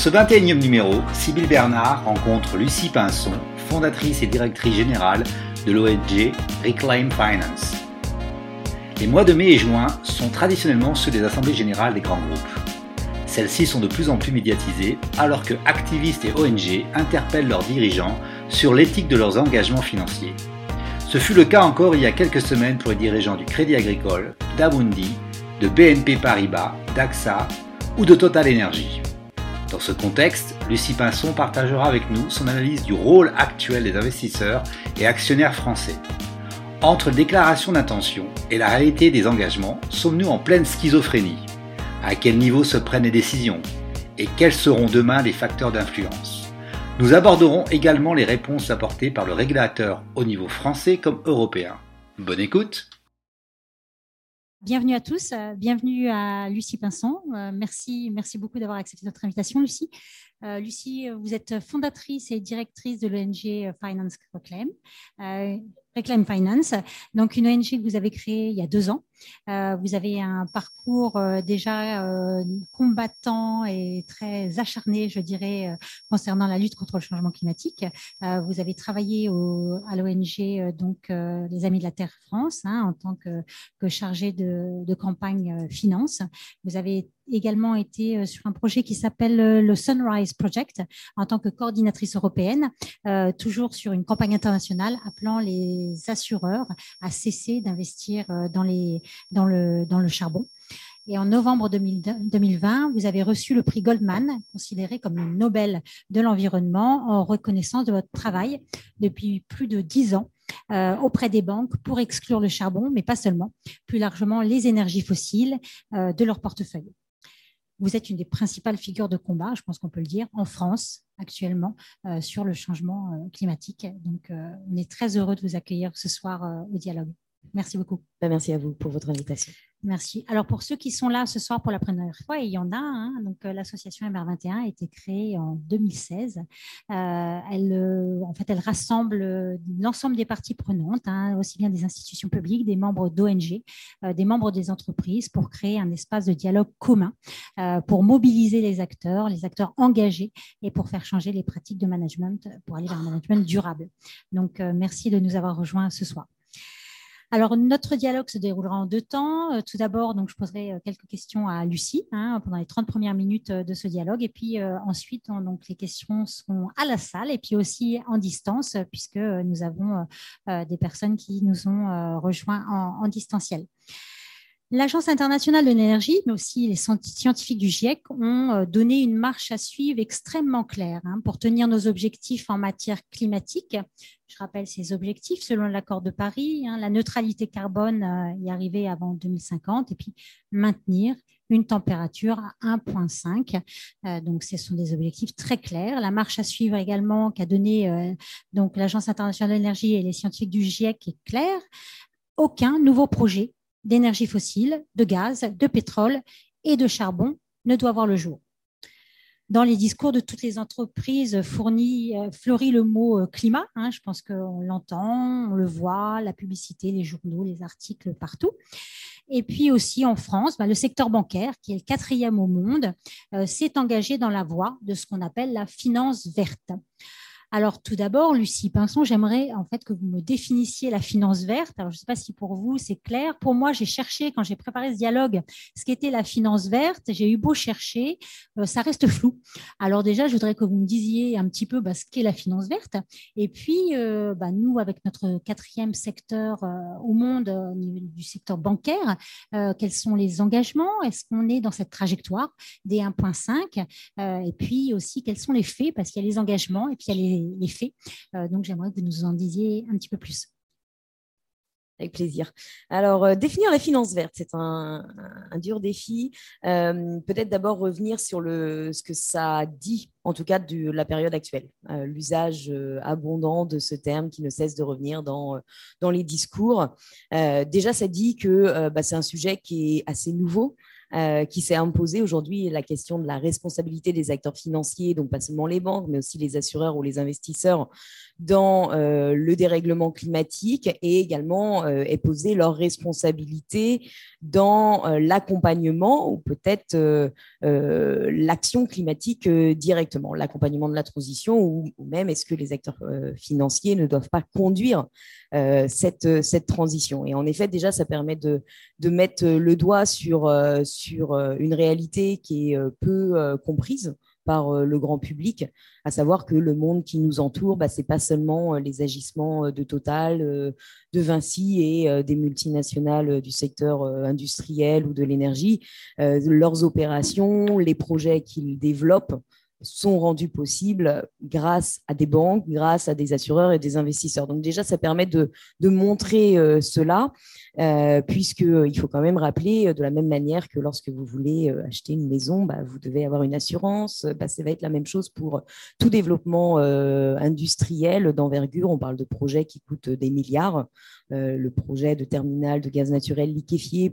ce 21e numéro, Sybille Bernard rencontre Lucie Pinson, fondatrice et directrice générale de l'ONG Reclaim Finance. Les mois de mai et juin sont traditionnellement ceux des assemblées générales des grands groupes. Celles-ci sont de plus en plus médiatisées alors que activistes et ONG interpellent leurs dirigeants sur l'éthique de leurs engagements financiers. Ce fut le cas encore il y a quelques semaines pour les dirigeants du Crédit Agricole, d'Amundi, de BNP Paribas, d'AXA ou de Total Energy. Dans ce contexte, Lucie Pinson partagera avec nous son analyse du rôle actuel des investisseurs et actionnaires français. Entre déclaration d'intention et la réalité des engagements, sommes-nous en pleine schizophrénie? À quel niveau se prennent les décisions? Et quels seront demain les facteurs d'influence? Nous aborderons également les réponses apportées par le régulateur au niveau français comme européen. Bonne écoute Bienvenue à tous, euh, bienvenue à Lucie Pinson. Euh, merci, merci beaucoup d'avoir accepté notre invitation, Lucie. Euh, Lucie, vous êtes fondatrice et directrice de l'ONG Finance Reclaim. Reclaim Finance, donc une ONG que vous avez créée il y a deux ans. Euh, vous avez un parcours euh, déjà euh, combattant et très acharné, je dirais, concernant la lutte contre le changement climatique. vous avez travaillé à l'ONG donc les Amis de la Terre France hein, en tant que, que chargé de, campagne finance. Vous avez également été sur un projet qui s'appelle le Sunrise Project en tant que coordinatrice européenne, toujours sur une campagne internationale appelant les assureurs à cesser d'investir dans, les, dans, le, dans le charbon. Et en novembre 2020, vous avez reçu le prix Goldman, considéré comme le Nobel de l'environnement, en reconnaissance de votre travail depuis plus de dix ans auprès des banques pour exclure le charbon, mais pas seulement, plus largement les énergies fossiles de leur portefeuille. Vous êtes une des principales figures de combat, je pense qu'on peut le dire, en France actuellement euh, sur le changement euh, climatique. Donc, euh, on est très heureux de vous accueillir ce soir au dialogue. Merci beaucoup. Ben, merci à vous pour votre invitation. Merci. Alors pour ceux qui sont là ce soir pour la première fois, il y en a. Hein, donc euh, l'association MR21 a été créée en 2016. Euh, elle, euh, en fait, elle rassemble l'ensemble des parties prenantes, hein, aussi bien des institutions publiques, des membres d'ONG, des membres des entreprises, pour créer un espace de dialogue commun, pour mobiliser les acteurs, les acteurs engagés, et pour faire changer les pratiques de management pour aller vers un management durable. Donc merci de nous avoir rejoints ce soir. Alors, notre dialogue se déroulera en deux temps. Euh, tout d'abord, donc, je poserai euh, quelques questions à Lucie hein, pendant les 30 premières minutes euh, de ce dialogue. Et puis ensuite, donc, les questions seront à la salle et puis aussi en distance, puisque nous avons des personnes qui nous ont rejoints en distanciel. L'Agence internationale de l'énergie, mais aussi les scientifiques du GIEC, ont euh, donné une marche à suivre extrêmement claire hein, pour tenir nos objectifs en matière climatique. Je rappelle ces objectifs selon l'accord de Paris, hein, la neutralité carbone euh, y arriver avant 2050 et puis maintenir une température à 1,5. Euh, donc, ce sont des objectifs très clairs. La marche à suivre également qu'a donné donc l'Agence internationale de l'énergie et les scientifiques du GIEC est claire. Aucun nouveau projet d'énergie fossile, de gaz, de pétrole et de charbon ne doit voir le jour. Dans les discours de toutes les entreprises fournies, euh, fleurit le mot euh, climat. Hein, je pense qu'on l'entend, on le voit, la publicité, les journaux, les articles partout. Et puis aussi en France, bah, le secteur bancaire, qui est le quatrième au monde, euh, s'est engagé dans la voie de ce qu'on appelle la finance verte. Alors, tout d'abord, Lucie Pinson, j'aimerais en fait que vous me définissiez la finance verte. Alors, je ne sais pas si pour vous c'est clair. Pour moi, j'ai cherché quand j'ai préparé ce dialogue ce qu'était la finance verte. J'ai eu beau chercher, euh, ça reste flou. Alors déjà, je voudrais que vous me disiez un petit peu bah, ce qu'est la finance verte. Et puis, euh, bah, nous, avec notre quatrième secteur euh, au monde, du secteur bancaire, quels sont les engagements? Est-ce qu'on est dans cette trajectoire des 1,5 Et puis aussi, quels sont les faits? Parce qu'il y a les engagements et puis il y a les Euh, donc, j'aimerais que vous nous en disiez un petit peu plus. Avec plaisir. Alors, euh, définir la finance verte, c'est un, dur défi. Euh, peut-être d'abord revenir sur le, ce que ça dit, en tout cas de la période actuelle. L'usage abondant de ce terme qui ne cesse de revenir dans, dans les discours. déjà, ça dit que bah, c'est un sujet qui est assez nouveau, qui s'est imposée aujourd'hui la question de la responsabilité des acteurs financiers, donc pas seulement les banques, mais aussi les assureurs ou les investisseurs dans le dérèglement climatique et également est posée leur responsabilité dans l'accompagnement ou peut-être l'action climatique directement, l'accompagnement de la transition ou, même est-ce que les acteurs financiers ne doivent pas conduire cette, transition. Et en effet, déjà, ça permet de, mettre le doigt sur une réalité qui est peu comprise par le grand public, à savoir que le monde qui nous entoure, bah, ce n'est pas seulement les agissements de Total, de Vinci et des multinationales du secteur industriel ou de l'énergie. leurs opérations, les projets qu'ils développent, sont rendus possibles grâce à des banques, grâce à des assureurs et des investisseurs. Donc déjà, ça permet de, de montrer euh, cela, euh, puisqu'il euh, faut quand même rappeler de la même manière que lorsque vous voulez acheter une maison, bah, vous devez avoir une assurance. Bah, ça va être la même chose pour tout développement industriel d'envergure. On parle de projets qui coûtent des milliards. le projet de terminal de gaz naturel liquéfié,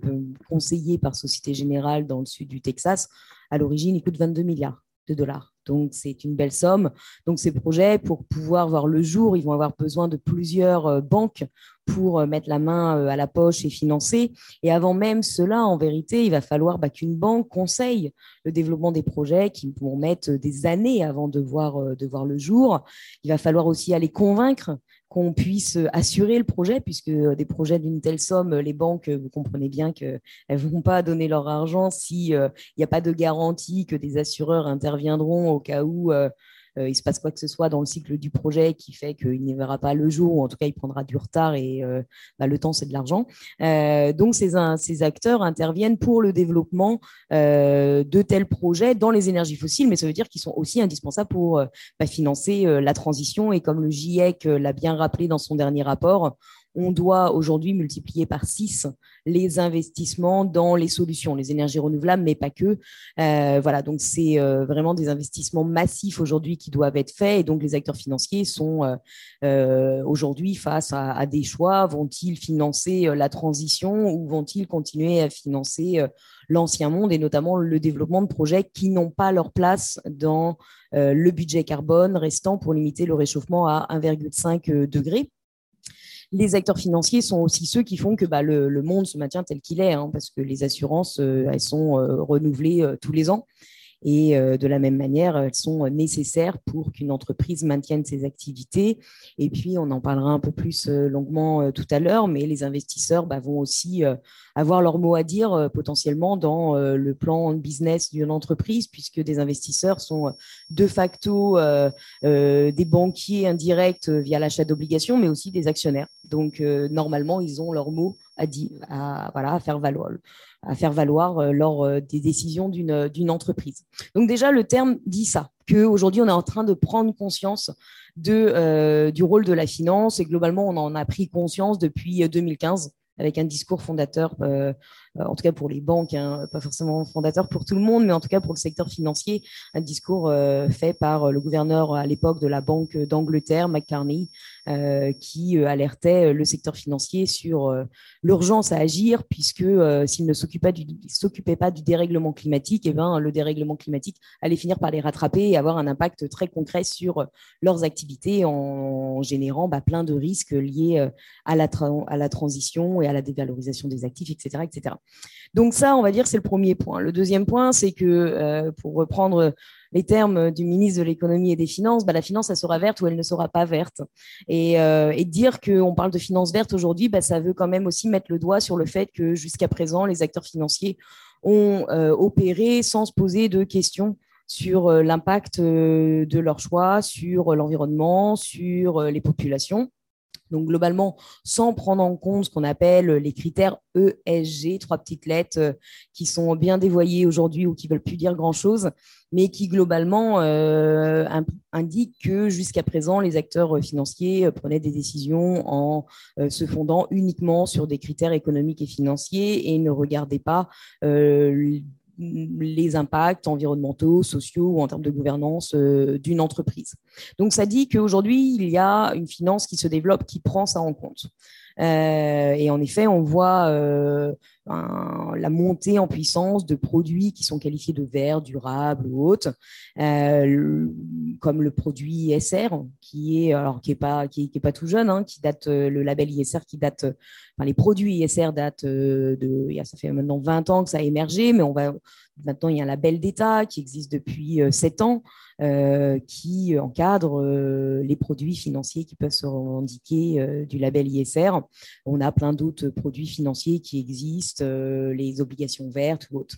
conseillé par Société Générale dans le sud du Texas, à l'origine, il coûte 22 milliards de dollars. Donc, c'est une belle somme. Donc, ces projets, pour pouvoir voir le jour, ils vont avoir besoin de plusieurs euh, banques pour euh, mettre la main euh, à la poche et financer. Et avant même cela, en vérité, il va falloir bah, qu'une banque conseille le développement des projets qui vont mettre des années avant de voir, de voir le jour. Il va falloir aussi aller convaincre qu'on puisse assurer le projet, puisque des projets d'une telle somme, les banques, vous comprenez bien qu'elles ne vont pas donner leur argent s'il n'y a pas de garantie que des assureurs interviendront au cas où euh, euh, il se passe quoi que ce soit dans le cycle du projet qui fait qu'il n'y verra pas le jour, ou en tout cas il prendra du retard et euh, bah, le temps c'est de l'argent. Euh, donc ces, ces, acteurs interviennent pour le développement de tels projets dans les énergies fossiles, mais ça veut dire qu'ils sont aussi indispensables pour bah, financer la transition. Et comme le GIEC l'a bien rappelé dans son dernier rapport, on doit aujourd'hui multiplier par 6 les investissements dans les solutions, les énergies renouvelables, mais pas que. Euh, voilà, donc c'est euh, vraiment des investissements massifs aujourd'hui qui doivent être faits et donc les acteurs financiers sont euh, aujourd'hui face à, des choix. Vont-ils financer la transition ou vont-ils continuer à financer l'ancien monde et notamment le développement de projets qui n'ont pas leur place dans le budget carbone restant pour limiter le réchauffement à 1,5 degré les acteurs financiers sont aussi ceux qui font que bah, le, monde se maintient tel qu'il est, hein, parce que les assurances, euh, elles sont euh, renouvelées euh, tous les ans. Et euh, de la même manière, elles sont nécessaires pour qu'une entreprise maintienne ses activités. Et puis, on en parlera un peu plus euh, longuement euh, tout à l'heure, mais les investisseurs bah, vont aussi avoir leur mot à dire potentiellement dans le plan business d'une entreprise, puisque des investisseurs sont de facto des banquiers indirects via l'achat d'obligations, mais aussi des actionnaires. Donc, normalement, ils ont leur mot à, dire, voilà, à faire valoir à faire valoir euh, lors euh, des décisions euh, d'une entreprise. Donc déjà, le terme dit ça, qu'aujourd'hui, on est en train de prendre conscience de, du rôle de la finance et globalement, on en a pris conscience depuis 2015 avec un discours fondateur en tout cas pour les banques, hein, pas forcément fondateur pour tout le monde, mais en tout cas pour le secteur financier, un discours fait par le gouverneur à l'époque de la Banque d'Angleterre, McCartney, qui alertait le secteur financier sur l'urgence à agir, puisque s'il ne s'occupait pas du dérèglement climatique, eh ben, le dérèglement climatique allait finir par les rattraper et avoir un impact très concret sur leurs activités en générant bah, plein de risques liés à la, transition et à la dévalorisation des actifs, etc. Donc ça, on va dire, c'est le premier point. Le deuxième point, c'est que, euh, pour reprendre les termes du ministre de l'économie et des finances, bah, la finance, elle sera verte ou elle ne sera pas verte. Et, euh, dire qu'on parle de finance verte aujourd'hui, bah, ça veut quand même aussi mettre le doigt sur le fait que jusqu'à présent, les acteurs financiers ont euh, opéré sans se poser de questions sur l'impact de leurs choix, sur l'environnement, sur les populations. Donc globalement, sans prendre en compte ce qu'on appelle les critères ESG, trois petites lettres euh, qui sont bien dévoyées aujourd'hui ou qui veulent plus dire grand-chose, mais qui globalement euh, indiquent que jusqu'à présent, les acteurs financiers euh, prenaient des décisions en se fondant uniquement sur des critères économiques et financiers et ne regardaient pas les impacts environnementaux, sociaux ou en termes de gouvernance euh, d'une entreprise. Donc ça dit qu'aujourd'hui, il y a une finance qui se développe, qui prend ça en compte. et en effet, on voit la montée en puissance de produits qui sont qualifiés de verts, durables ou autres, comme le produit ISR, qui est alors qui est pas qui est, pas tout jeune, hein, qui date le label ISR qui date, enfin les produits ISR datent de, ça fait maintenant 20 ans que ça a émergé, mais on va Maintenant, il y a un label d'État qui existe depuis euh, sept ans, euh, qui encadre euh, les produits financiers qui peuvent se revendiquer du label ISR. On a plein d'autres produits financiers qui existent, les obligations vertes ou autres.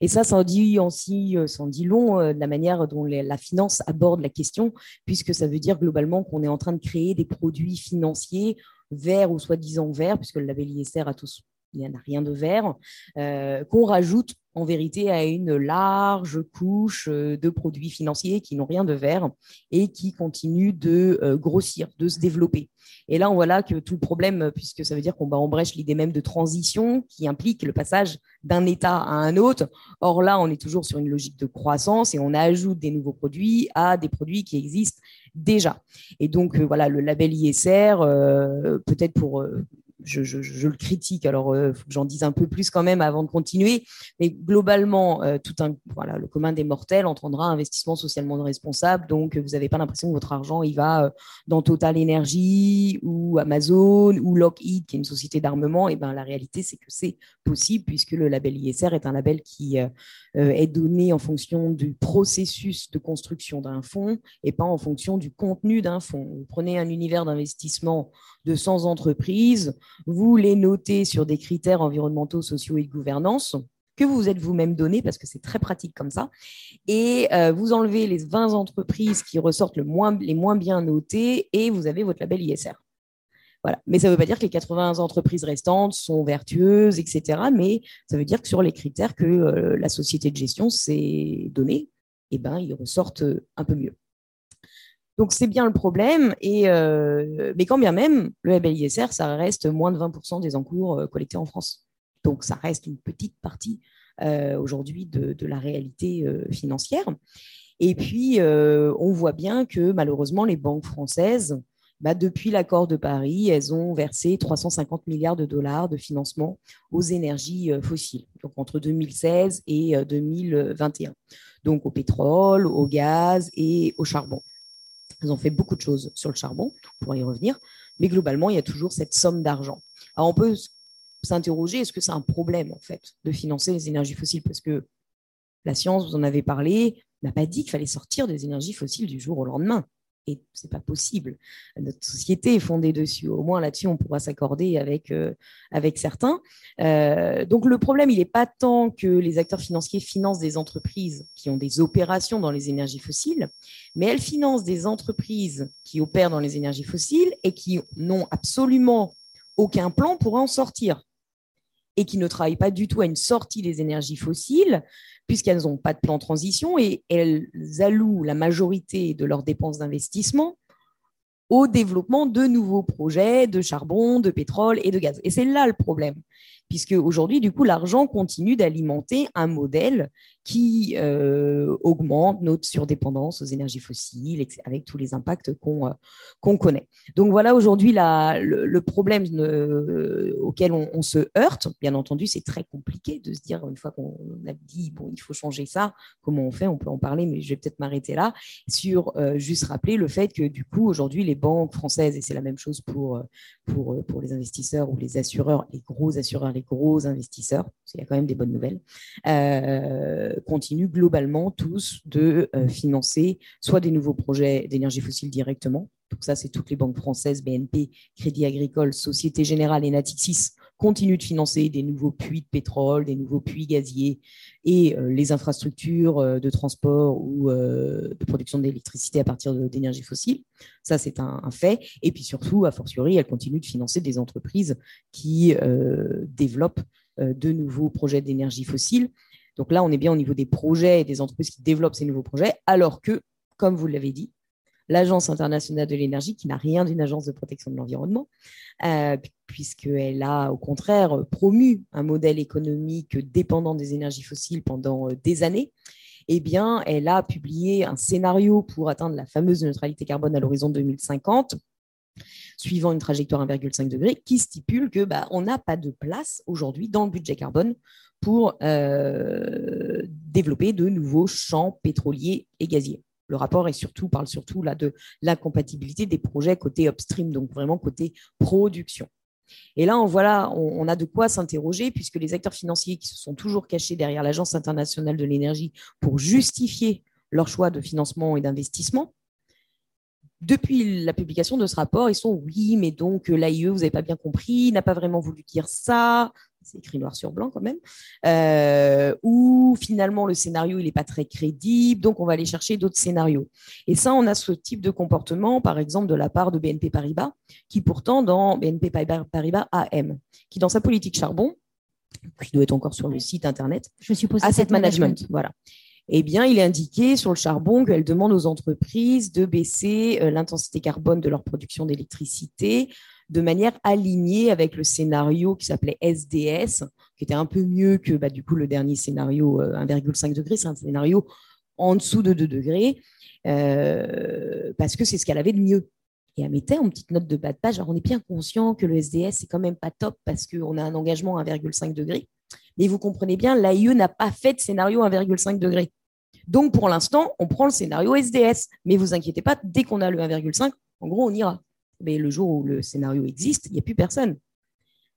Et ça, ça en dit aussi, ça dit long de la manière dont la finance aborde la question, puisque ça veut dire globalement qu'on est en train de créer des produits financiers verts ou soi-disant verts, puisque le label ISR a tous il n'y en a rien de vert, euh, qu'on rajoute en vérité à une large couche euh, de produits financiers qui n'ont rien de vert et qui continuent de euh, grossir, de se développer. Et là, on voit là que tout le problème, puisque ça veut dire qu'on bat en brèche l'idée même de transition qui implique le passage d'un état à un autre. Or là, on est toujours sur une logique de croissance et on ajoute des nouveaux produits à des produits qui existent déjà. Et donc, voilà, le label ISR, peut-être pour je, le critique, alors il euh, faut que j'en dise un peu plus quand même avant de continuer. Mais globalement, euh, tout un, voilà, le commun des mortels entendra investissement socialement responsable. Donc, vous n'avez pas l'impression que votre argent il va euh, dans Total Energy ou Amazon ou Lockheed, qui est une société d'armement. Et ben la réalité, c'est que c'est possible puisque le label ISR est un label qui est donné en fonction du processus de construction d'un fonds et pas en fonction du contenu d'un fonds. Vous prenez un univers d'investissement de 100 entreprises, vous les notez sur des critères environnementaux, sociaux et de gouvernance que vous vous êtes vous-même donné, parce que c'est très pratique comme ça, et euh, vous enlevez les 20 entreprises qui ressortent les moins bien notées, et vous avez votre label ISR. Mais ça ne veut pas dire que les 80 entreprises restantes sont vertueuses, etc. Mais ça veut dire que sur les critères que euh, la société de gestion s'est donnée, eh ben, ils ressortent un peu mieux. Donc c'est bien le problème, euh, mais quand bien même, le label ISR, ça reste moins de 20% des encours euh, collectés en France. Donc ça reste une petite partie euh, aujourd'hui de, la réalité financière. Et puis, on voit bien que malheureusement, les banques françaises, bah, depuis l'accord de Paris, elles ont versé 350 milliards de dollars de financement aux énergies fossiles, donc entre 2016 et 2021, donc au pétrole, au gaz et au charbon. Ils ont fait beaucoup de choses sur le charbon, on pourra y revenir, mais globalement, il y a toujours cette somme d'argent. Alors, on peut s'interroger, est-ce que c'est un problème, en fait, de financer les énergies fossiles? Parce que la science, vous en avez parlé, n'a pas dit qu'il fallait sortir des énergies fossiles du jour au lendemain et c'est pas possible. Notre société est fondée dessus. Au moins là-dessus, on pourra s'accorder avec, euh, certains. Euh, donc le problème, il n'est pas tant que les acteurs financiers financent des entreprises qui ont des opérations dans les énergies fossiles, mais elles financent des entreprises qui opèrent dans les énergies fossiles et qui n'ont absolument aucun plan pour en sortir et qui ne travaillent pas du tout à une sortie des énergies fossiles, puisqu'elles n'ont pas de plan de transition et elles allouent la majorité de leurs dépenses d'investissement au développement de nouveaux projets de charbon, de pétrole et de gaz. Et c'est là le problème puisque aujourd'hui, du coup, l'argent continue d'alimenter un modèle qui euh, augmente notre surdépendance aux énergies fossiles, avec tous les impacts qu'on euh, connaît. Donc voilà aujourd'hui le, problème euh, auquel on, se heurte. Bien entendu, c'est très compliqué de se dire, une fois qu'on a dit, bon, il faut changer ça, comment on fait? On peut en parler, mais je vais peut-être m'arrêter là, sur juste rappeler le fait que du coup, aujourd'hui, les banques françaises, et c'est la même chose pour, pour, pour les investisseurs ou les assureurs, les gros assureurs, gros investisseurs, parce y a quand même des bonnes nouvelles, euh, continuent globalement tous de euh, financer soit des nouveaux projets d'énergie fossile directement, donc ça c'est toutes les banques françaises, BNP, Crédit Agricole, Société Générale et Natixis continuent de financer des nouveaux puits de pétrole, des nouveaux puits gaziers et euh, les infrastructures de transport ou de production d'électricité à partir d'énergie fossile. Ça, c'est un, fait. Et puis surtout, a fortiori, elles continuent de financer des entreprises qui développent de nouveaux projets d'énergie fossile. Donc là, on est bien au niveau des projets et des entreprises qui développent ces nouveaux projets, alors que, comme vous l'avez dit, l'Agence internationale de l'énergie, qui n'a rien d'une agence de protection de l'environnement, euh, puisqu'elle a au contraire promu un modèle économique dépendant des énergies fossiles pendant euh, des années, eh bien, elle a publié un scénario pour atteindre la fameuse neutralité carbone à l'horizon 2050 suivant une trajectoire 1,5 degré, qui stipule que bah, on n'a pas de place aujourd'hui dans le budget carbone pour euh, développer de nouveaux champs pétroliers et gaziers. Le rapport surtout, parle surtout là de l'incompatibilité des projets côté upstream, donc vraiment côté production. Et là, on, voilà, on, a de quoi s'interroger puisque les acteurs financiers qui se sont toujours cachés derrière l'Agence internationale de l'énergie pour justifier leur choix de financement et d'investissement, depuis la publication de ce rapport, ils sont oui, mais donc l'AIE, vous n'avez pas bien compris, n'a pas vraiment voulu dire ça, c'est écrit noir sur blanc quand même, euh, ou finalement le scénario il n'est pas très crédible, donc on va aller chercher d'autres scénarios. Et ça, on a ce type de comportement, par exemple, de la part de BNP Paribas, qui pourtant dans BNP Paribas AM, qui dans sa politique charbon, qui doit être encore sur le site internet, je suppose asset management, management, voilà. Eh bien, il est indiqué sur le charbon qu'elle demande aux entreprises de baisser euh, l'intensité carbone de leur production d'électricité de manière alignée avec le scénario qui s'appelait SDS, qui était un peu mieux que bah, du coup le dernier scénario 1,5 euh, degré, c'est un scénario en dessous de 2 degrés, euh, parce que c'est ce qu'elle avait de mieux. Et elle mettait en petite note de bas de page, on est bien conscient que le SDS, c'est quand même pas top parce qu'on a un engagement à 1,5 degré. Mais vous comprenez bien, l'AIE n'a pas fait de scénario 1,5 degré. Donc pour l'instant, on prend le scénario SDS. Mais vous inquiétez pas, dès qu'on a le 1,5, en gros, on ira mais le jour où le scénario existe, il n'y a plus personne.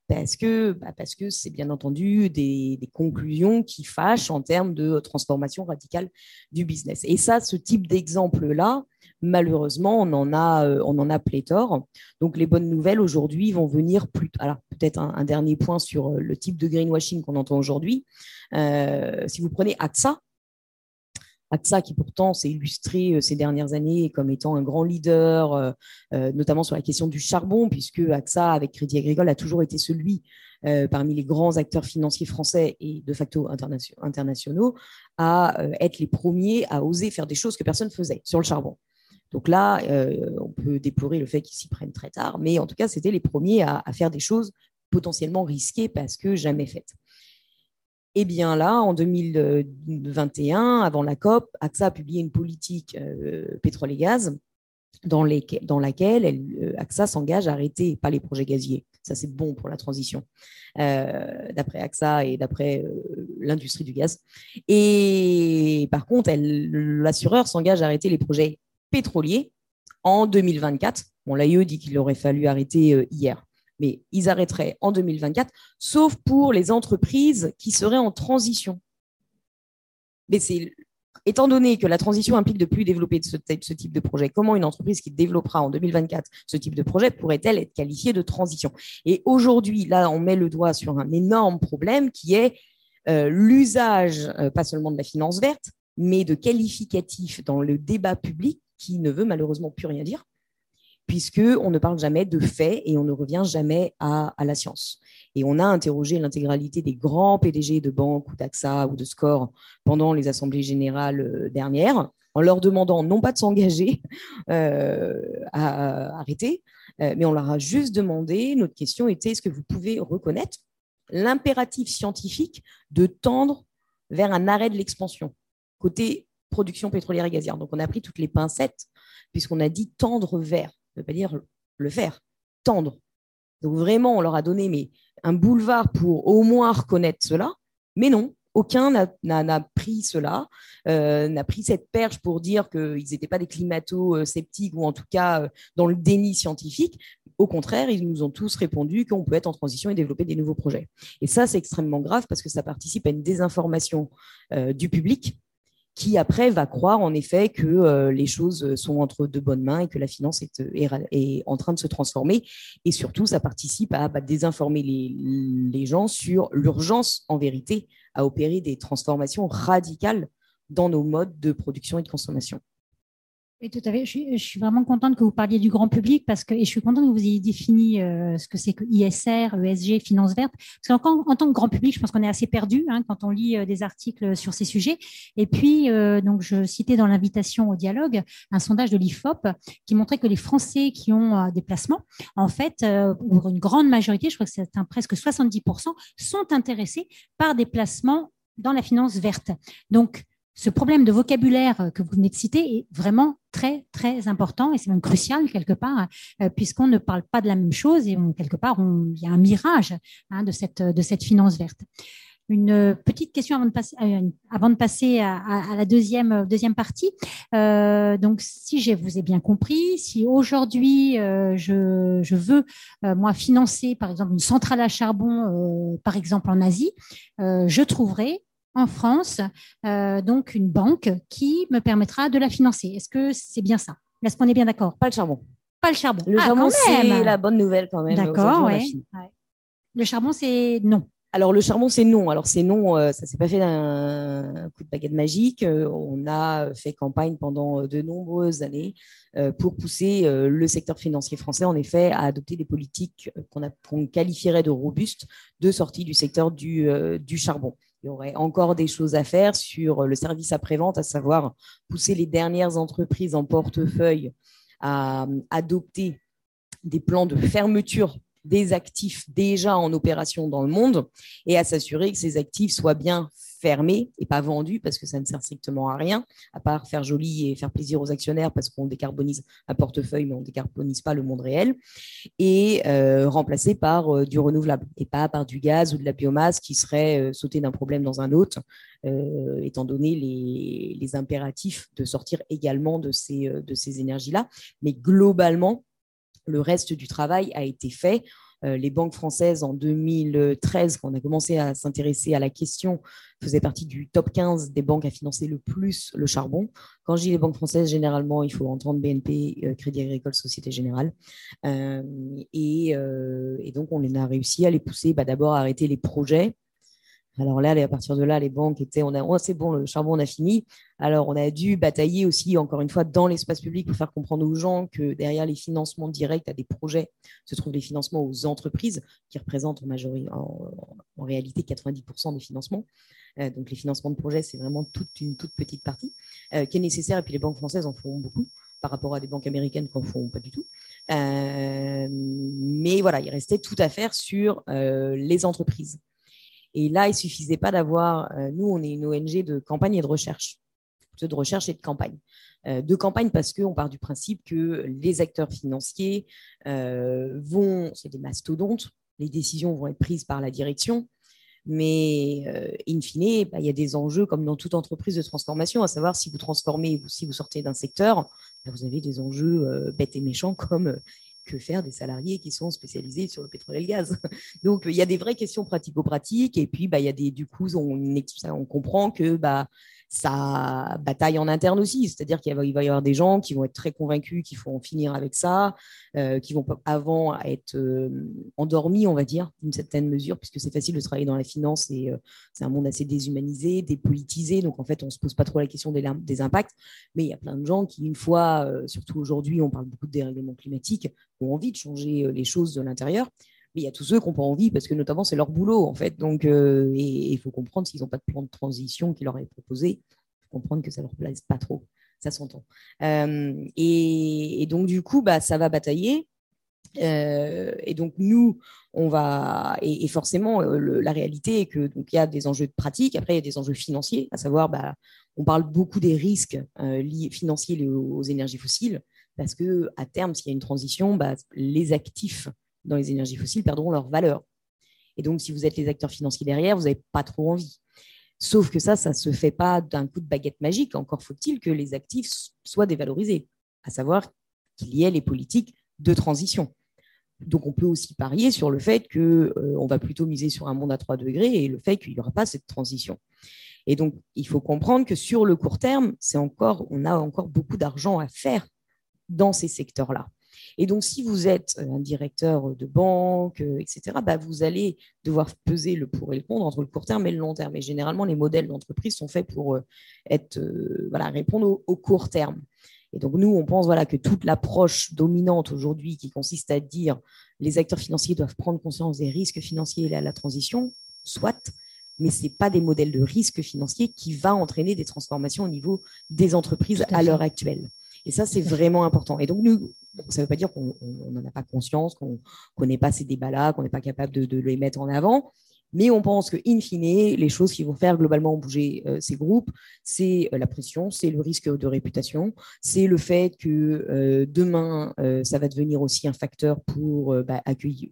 Parce que bah c'est bien entendu des, conclusions qui fâchent en termes de transformation radicale du business. Et ça, ce type d'exemple-là, malheureusement, on en a, euh, on en a pléthore. Donc les bonnes nouvelles aujourd'hui vont venir plus. Alors peut-être un, dernier point sur euh, le type de greenwashing qu'on entend aujourd'hui. Euh, si vous prenez AXA, AXA, qui pourtant s'est illustré euh, ces dernières années comme étant un grand leader, euh, euh, notamment sur la question du charbon, puisque AXA, avec Crédit Agricole, a toujours été celui parmi les grands acteurs financiers français et de facto internationaux à être les premiers à oser faire des choses que personne ne faisait sur le charbon. Donc là, on peut déplorer le fait qu'ils s'y prennent très tard, mais en tout cas, c'était les premiers à, faire des choses potentiellement risquées parce que jamais faites. Eh bien là, en 2021, avant la COP, AXA a publié une politique euh, pétrole et gaz dans, laquelle euh, AXA s'engage à arrêter, pas les projets gaziers, ça c'est bon pour la transition, euh, d'après AXA et d'après l'industrie du gaz. Et par contre, l'assureur s'engage à arrêter les projets pétroliers en 2024. Bon, l'AIE dit qu'il aurait fallu arrêter hier mais ils arrêteraient en 2024, sauf pour les entreprises qui seraient en transition. Mais c'est étant donné que la transition implique de plus développer ce, type de projet, comment une entreprise qui développera en 2024 ce type de projet pourrait-elle être qualifiée de transition? Et aujourd'hui, là, on met le doigt sur un énorme problème qui est euh, l'usage, euh, pas seulement de la finance verte, mais de qualificatifs dans le débat public qui ne veut malheureusement plus rien dire puisqu'on ne parle jamais de faits et on ne revient jamais à, la science. Et on a interrogé l'intégralité des grands PDG de banques ou d'AXA ou de SCORE pendant les assemblées générales euh, dernières, en leur demandant non pas de s'engager euh, à, arrêter, euh, mais on leur a juste demandé, notre question était, est-ce que vous pouvez reconnaître l'impératif scientifique de tendre vers un arrêt de l'expansion côté production pétrolière et gazière? Donc on a pris toutes les pincettes puisqu'on a dit tendre vers ne veut pas dire le faire, tendre. Donc vraiment, on leur a donné mais, un boulevard pour au moins reconnaître cela, mais non, aucun n'a pris cela, euh, n'a pris cette perche pour dire qu'ils n'étaient pas des climato-sceptiques ou en tout cas euh, dans le déni scientifique. Au contraire, ils nous ont tous répondu qu'on peut être en transition et développer des nouveaux projets. Et ça, c'est extrêmement grave parce que ça participe à une désinformation euh, du public qui après va croire en effet que euh, les choses sont entre de bonnes mains et que la finance est, est, en train de se transformer. Et surtout, ça participe à bah, désinformer les, gens sur l'urgence, en vérité, à opérer des transformations radicales dans nos modes de production et de consommation. Tout à fait. Je suis, vraiment contente que vous parliez du grand public parce que, et je suis contente que vous ayez défini euh, ce que c'est que ISR, ESG, finance verte. Parce qu'en en tant que grand public, je pense qu'on est assez perdu hein, quand on lit euh, des articles sur ces sujets. Et puis, euh, donc, je citais dans l'invitation au dialogue un sondage de l'IFOP qui montrait que les Français qui ont des placements, en fait, pour une grande majorité, je crois que c'est presque 70%, sont intéressés par des placements dans la finance verte. Donc, ce problème de vocabulaire que vous venez de citer est vraiment très, très important et c'est même crucial quelque part, euh, puisqu'on ne parle pas de la même chose et quelque part, il y a un mirage hein, de, cette, de cette finance verte. Une petite question avant de passer, euh, avant de passer à, la deuxième, deuxième partie. Euh, donc, si je vous ai bien compris, si aujourd'hui je, je, veux, moi, financer, par exemple, une centrale à charbon, par exemple en Asie, je trouverai en France, euh, donc une banque qui me permettra de la financer. Est-ce que c'est bien ça? Est-ce qu'on est bien d'accord? Pas le charbon. Pas le charbon. Le ah, charbon, c'est la bonne nouvelle quand même. D'accord, oui. Le charbon, c'est non. Alors le charbon, c'est non. Alors c'est non, euh, ça s'est pas fait d'un coup de baguette magique. Euh, on a fait campagne pendant de nombreuses années pour pousser le secteur financier français, en effet, à adopter des politiques qu'on qualifierait de robustes de sortie du secteur du, du charbon il y aurait encore des choses à faire sur le service après-vente, à savoir pousser les dernières entreprises en portefeuille à adopter des plans de fermeture des actifs déjà en opération dans le monde et à s'assurer que ces actifs soient bien fermés et pas vendus parce que ça ne sert strictement à rien, à part faire joli et faire plaisir aux actionnaires parce qu'on décarbonise un portefeuille, mais on ne décarbonise pas le monde réel, et euh, remplacé par euh, du renouvelable et pas par du gaz ou de la biomasse qui serait euh, sauté d'un problème dans un autre, étant donné les, les, impératifs de sortir également de ces, de ces énergies-là. Mais globalement, le reste du travail a été fait. Euh, les banques françaises, en 2013, quand on a commencé à s'intéresser à la question, faisaient partie du top 15 des banques à financer le plus le charbon. Quand je dis les banques françaises, généralement, il faut entendre BNP, euh, Crédit Agricole, Société Générale. Euh, et, donc, on a réussi à les pousser bah, d'abord à arrêter les projets alors là, à partir de là, les banques étaient, on a, oh, c'est bon, le charbon, on a fini. Alors on a dû batailler aussi, encore une fois, dans l'espace public pour faire comprendre aux gens que derrière les financements directs à des projets se trouvent les financements aux entreprises qui représentent en, majorité, en, réalité 90% des financements. Euh, donc les financements de projets, c'est vraiment toute une toute petite partie euh, qui est nécessaire. Et puis les banques françaises en font beaucoup par rapport à des banques américaines qui n'en font pas du tout. Euh, mais voilà, il restait tout à faire sur les entreprises. Et là, il suffisait pas d'avoir. Euh, nous, on est une ONG de campagne et de recherche, plutôt de recherche et de campagne. Euh, de campagne parce qu'on part du principe que les acteurs financiers euh, vont, c'est des mastodontes, les décisions vont être prises par la direction, mais in fine, bah, il y a des enjeux comme dans toute entreprise de transformation, à savoir si vous transformez, si vous sortez d'un secteur, bah, vous avez des enjeux bêtes et méchants comme que faire des salariés qui sont spécialisés sur le pétrole et le gaz Donc, il y a des vraies questions pratico-pratiques. Et puis, bah, il y a des, du coup, on, on comprend que bah, ça bataille en interne aussi. C'est-à-dire qu'il va, y avoir des gens qui vont être très convaincus qu'il faut en finir avec ça, euh, qui vont avant être euh, endormis, on va dire, d'une certaine mesure, puisque c'est facile de travailler dans la finance et euh, c'est un monde assez déshumanisé, dépolitisé. Donc, en fait, on ne se pose pas trop la question des, des, impacts. Mais il y a plein de gens qui, une fois, surtout aujourd'hui, on parle beaucoup de dérèglement climatique, ont envie de changer les choses de l'intérieur. Mais il y a tous ceux qui n'ont pas envie parce que notamment c'est leur boulot en fait. Donc euh, il faut comprendre s'ils n'ont pas de plan de transition qui leur est proposé, il faut comprendre que ça leur plaise pas trop. Ça s'entend. Euh, et, donc du coup, bah, ça va batailler. Euh, et donc nous, on va et, forcément la réalité est que donc il y a des enjeux de pratique. Après il y a des enjeux financiers, à savoir bah, on parle beaucoup des risques liés, financiers liés aux, énergies fossiles parce que à terme, s'il y a une transition, bah, les actifs dans les énergies fossiles perdront leur valeur. Et donc, si vous êtes les acteurs financiers derrière, vous n'avez pas trop envie. Sauf que ça, ça ne se fait pas d'un coup de baguette magique. Encore faut-il que les actifs soient dévalorisés, à savoir qu'il y ait les politiques de transition. Donc, on peut aussi parier sur le fait qu'on euh, va plutôt miser sur un monde à 3 degrés et le fait qu'il n'y aura pas cette transition. Et donc, il faut comprendre que sur le court terme, encore, on a encore beaucoup d'argent à faire dans ces secteurs-là. Et donc, si vous êtes euh, un directeur de banque, euh, etc., bah, vous allez devoir peser le pour et le contre entre le court terme et le long terme. Et généralement, les modèles d'entreprise sont faits pour euh, être, voilà, répondre au, court terme. Et donc, nous, on pense voilà, que toute l'approche dominante aujourd'hui qui consiste à dire les acteurs financiers doivent prendre conscience des risques financiers à la transition, soit, mais ce n'est pas des modèles de risque financier qui va entraîner des transformations au niveau des entreprises à l'heure actuelle. Et ça, c'est vraiment important. Et donc, nous, ça ne veut pas dire qu'on n'en a pas conscience, qu'on ne connaît pas ces débats-là, qu'on n'est pas capable de, les mettre en avant. Mais on pense que, in fine, les choses qui vont faire globalement bouger euh, ces groupes, c'est euh, la pression, c'est le risque de réputation, c'est le fait que euh, demain, ça va devenir aussi un facteur pour bah, accueillir,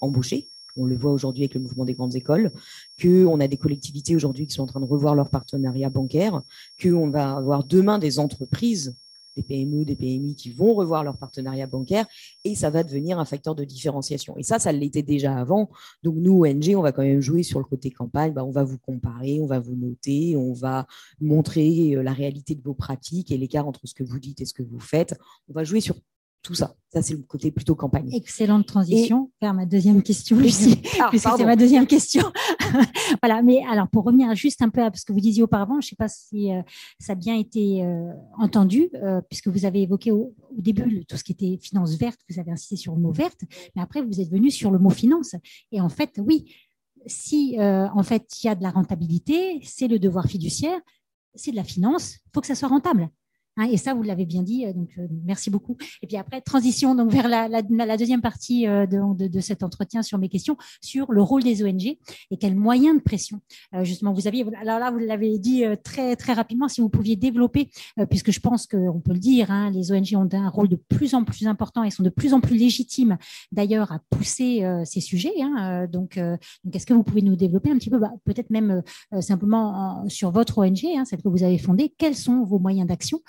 embaucher. On le voit aujourd'hui avec le mouvement des grandes écoles, qu'on a des collectivités aujourd'hui qui sont en train de revoir leur partenariat bancaire, qu'on va avoir demain des entreprises des PME, des PMI qui vont revoir leur partenariat bancaire et ça va devenir un facteur de différenciation. Et ça, ça l'était déjà avant. Donc nous, ONG, on va quand même jouer sur le côté campagne. Bah, on va vous comparer, on va vous noter, on va montrer euh, la réalité de vos pratiques et l'écart entre ce que vous dites et ce que vous faites. On va jouer sur tout ça. Ça, c'est le côté plutôt campagne. Excellente transition vers ma deuxième question, Lucie, ah, c'est ma deuxième question. voilà, mais alors pour revenir juste un peu à ce que vous disiez auparavant, je ne sais pas si euh, ça a bien été euh, entendu, euh, puisque vous avez évoqué au, début tout ce qui était finance verte, vous avez insisté sur le mot verte, mais après vous êtes venu sur le mot finance. Et en fait, oui, si en fait il y a de la rentabilité, c'est le devoir fiduciaire, c'est de la finance, il faut que ça soit rentable. Hein, et ça, vous l'avez bien dit, euh, donc euh, merci beaucoup. Et puis après, transition donc vers la, deuxième partie euh, de, cet entretien sur mes questions, sur le rôle des ONG et quels moyens de pression. justement, vous aviez, alors là, vous l'avez dit très très rapidement, si vous pouviez développer, puisque je pense qu'on peut le dire, hein, les ONG ont un rôle de plus en plus important et sont de plus en plus légitimes d'ailleurs à pousser ces sujets. Hein, donc, est-ce que vous pouvez nous développer un petit peu, bah, peut-être même simplement sur votre ONG, celle que vous avez fondée, quels sont vos moyens d'action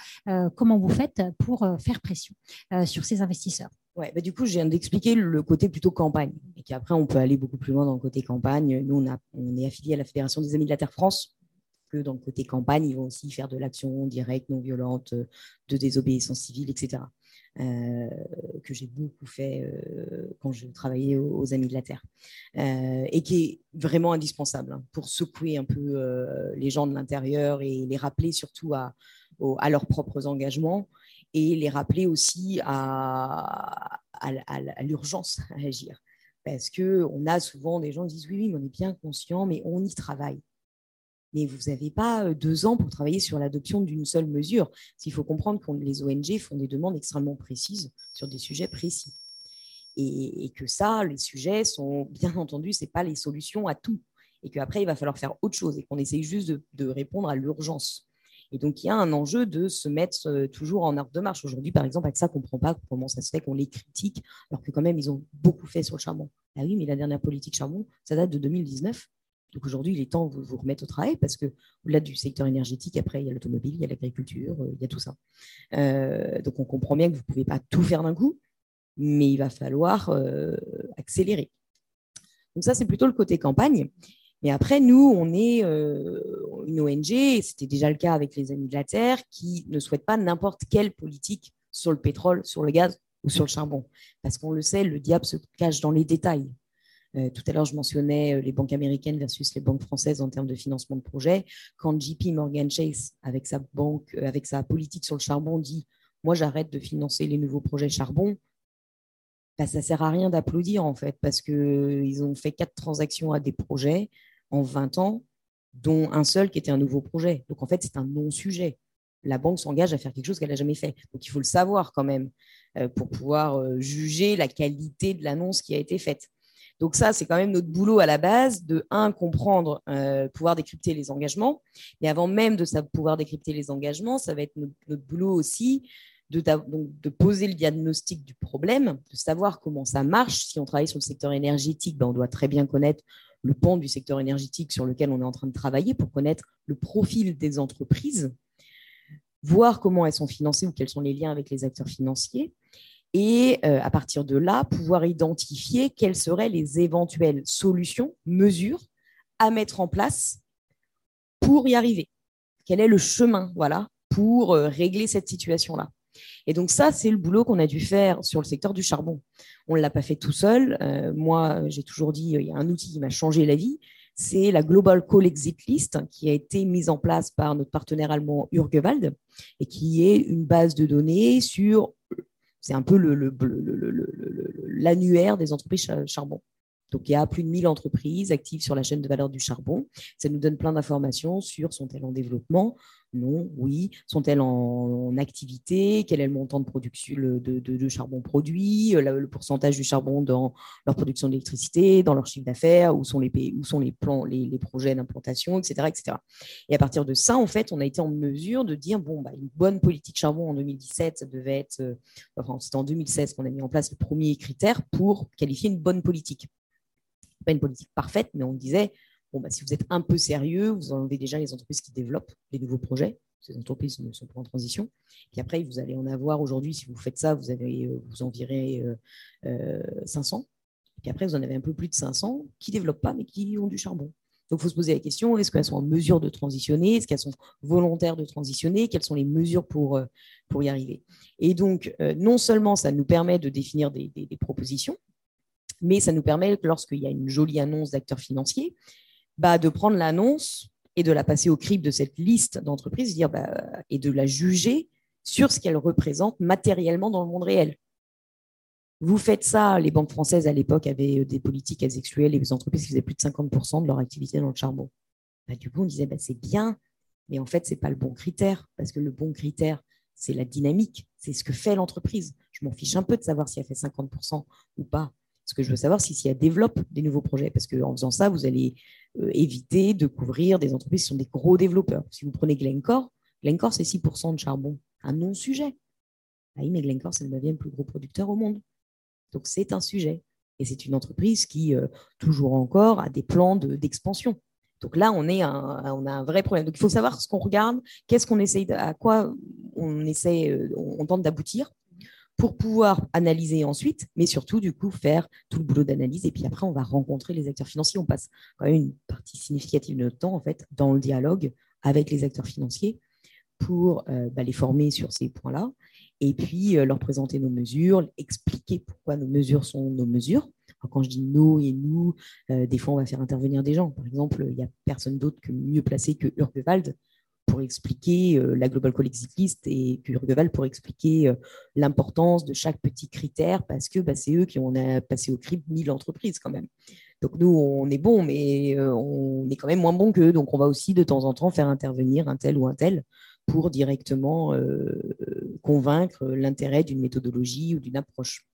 comment vous faites pour euh, faire pression euh, sur ces investisseurs? Ouais, bah du coup, je viens d'expliquer le côté plutôt campagne. Et qu'après, on peut aller beaucoup plus loin dans le côté campagne. Nous, on, a, on est affilié à la Fédération des Amis de la Terre France, que dans le côté campagne, ils vont aussi faire de l'action directe, non violente, de désobéissance civile, etc. que j'ai beaucoup fait quand je travaillais aux, Amis de la Terre, et qui est vraiment indispensable hein, pour secouer un peu les gens de l'intérieur et les rappeler surtout à, leurs propres engagements et les rappeler aussi à, à, l'urgence à agir. Parce qu'on a souvent des gens qui disent oui, oui, on est bien conscient, mais on y travaille. Mais vous n'avez pas euh, deux ans pour travailler sur l'adoption d'une seule mesure. Il faut comprendre que les ONG font des demandes extrêmement précises sur des sujets précis. Et, que ça, les sujets sont, bien entendu, ce n'est pas les solutions à tout. Et qu'après, il va falloir faire autre chose et qu'on essaye juste de répondre à l'urgence. Et donc, il y a un enjeu de se mettre euh, toujours en ordre de marche. Aujourd'hui, par exemple, avec ça, on ne comprend pas comment ça se fait qu'on les critique, alors que quand même, ils ont beaucoup fait sur le charbon. Ah oui, mais la dernière politique charbon, ça date de 2019. Donc aujourd'hui, il est temps de vous remettre au travail parce que au-delà du secteur énergétique, après, il y a l'automobile, il y a l'agriculture, euh, il y a tout ça. Euh, donc on comprend bien que vous ne pouvez pas tout faire d'un coup, mais il va falloir accélérer. Donc ça, c'est plutôt le côté campagne. Mais après, nous, on est euh, une ONG, et c'était déjà le cas avec les Amis de la Terre, qui ne souhaitent pas n'importe quelle politique sur le pétrole, sur le gaz ou sur le charbon. Parce qu'on le sait, le diable se cache dans les détails. Euh, tout à l'heure, je mentionnais euh, les banques américaines versus les banques françaises en termes de financement de projets. Quand JP Morgan Chase, avec sa banque, avec sa politique sur le charbon, dit Moi, j'arrête de financer les nouveaux projets charbon, bah, ça ne sert à rien d'applaudir en fait, parce qu'ils ont fait quatre transactions à des projets en 20 ans, dont un seul qui était un nouveau projet. Donc en fait, c'est un non-sujet. La banque s'engage à faire quelque chose qu'elle n'a jamais fait. Donc il faut le savoir quand même euh, pour pouvoir euh, juger la qualité de l'annonce qui a été faite. Donc ça, c'est quand même notre boulot à la base de, un, comprendre, euh, pouvoir décrypter les engagements. Mais avant même de pouvoir décrypter les engagements, ça va être notre, boulot aussi de, poser le diagnostic du problème, de savoir comment ça marche. Si on travaille sur le secteur énergétique, ben, on doit très bien connaître le pan du secteur énergétique sur lequel on est en train de travailler pour connaître le profil des entreprises, voir comment elles sont financées ou quels sont les liens avec les acteurs financiers, et euh, à partir de là, pouvoir identifier quelles seraient les éventuelles solutions, mesures à mettre en place pour y arriver. Quel est le chemin voilà, pour euh, régler cette situation-là et donc ça, c'est le boulot qu'on a dû faire sur le secteur du charbon. On ne l'a pas fait tout seul. Euh, moi, j'ai toujours dit, il y a un outil qui m'a changé la vie. C'est la Global Coal Exit List qui a été mise en place par notre partenaire allemand Urgewald et qui est une base de données sur, c'est un peu l'annuaire le, des entreprises charbon. Donc, il y a plus de 1000 entreprises actives sur la chaîne de valeur du charbon. Ça nous donne plein d'informations sur sont-elles en développement, non, oui. Sont-elles en, activité? Quel est le montant de production de, charbon produit? Le, pourcentage du charbon dans leur production d'électricité, dans leur chiffre d'affaires? Où sont les où sont les plans, les, projets d'implantation, etc., etc. Et à partir de ça, en fait, on a été en mesure de dire bon, bah, une bonne politique charbon en 2017, ça devait être, euh, enfin, c'était en 2016 qu'on a mis en place le premier critère pour qualifier une bonne politique. Pas une politique parfaite, mais on disait Bon, bah, si vous êtes un peu sérieux, vous enlevez déjà les entreprises qui développent des nouveaux projets. Ces entreprises ne sont pas en transition. Puis après, vous allez en avoir aujourd'hui, si vous faites ça, vous, avez, euh, vous en virez 500. Euh, euh, Puis après, vous en avez un peu plus de 500 qui ne développent pas, mais qui ont du charbon. Donc, il faut se poser la question, est-ce qu'elles sont en mesure de transitionner? Est-ce qu'elles sont volontaires de transitionner? Quelles sont les mesures pour, pour y arriver? Et donc, non seulement ça nous permet de définir des propositions, mais ça nous permet, lorsqu'il y a une jolie annonce d'acteurs financiers, bah, de prendre l'annonce et de la passer au crible de cette liste d'entreprises bah, et de la juger sur ce qu'elle représente matériellement dans le monde réel. Vous faites ça, les banques françaises à l'époque avaient euh, des politiques, elles excluaient les entreprises qui faisaient plus de 50% de leur activité dans le charbon. Bah, du coup, on disait, bah, c'est bien, mais en fait, ce n'est pas le bon critère, parce que le bon critère, c'est la dynamique, c'est ce que fait l'entreprise. Je m'en fiche un peu de savoir si elle fait 50% ou pas. Ce que je veux savoir, c'est si elle développe des nouveaux projets, parce qu'en faisant ça, vous allez euh, éviter de couvrir des entreprises qui sont des gros développeurs. Si vous prenez Glencore, Glencore, c'est 6% de charbon, un non-sujet. Ah oui, mais Glencore, c'est le 9 plus gros producteur au monde. Donc, c'est un sujet. Et c'est une entreprise qui, euh, toujours encore, a des plans d'expansion. Donc là, on, est on a un vrai problème. Donc, il faut savoir ce qu'on regarde, qu'est-ce qu'on essaye, à quoi on essaie, euh, on tente d'aboutir pour pouvoir analyser ensuite, mais surtout, du coup, faire tout le boulot d'analyse. Et puis après, on va rencontrer les acteurs financiers. On passe quand même une partie significative de notre temps, en fait, dans le dialogue avec les acteurs financiers pour euh, bah, les former sur ces points-là et puis euh, leur présenter nos mesures, expliquer pourquoi nos mesures sont nos mesures. quand je dis nous et nous, euh, des fois, on va faire intervenir des gens. Par exemple, il n'y a personne d'autre que mieux placé que Urgewald pour expliquer euh, la Global Collective List et Urgeval pour expliquer euh, l'importance de chaque petit critère parce que bah, c'est eux qui ont passé au crible mille entreprises quand même. Donc nous, on est bon, mais euh, on est quand même moins bon qu'eux. Donc on va aussi de temps en temps faire intervenir un tel ou un tel pour directement convaincre l'intérêt d'une méthodologie ou d'une approche.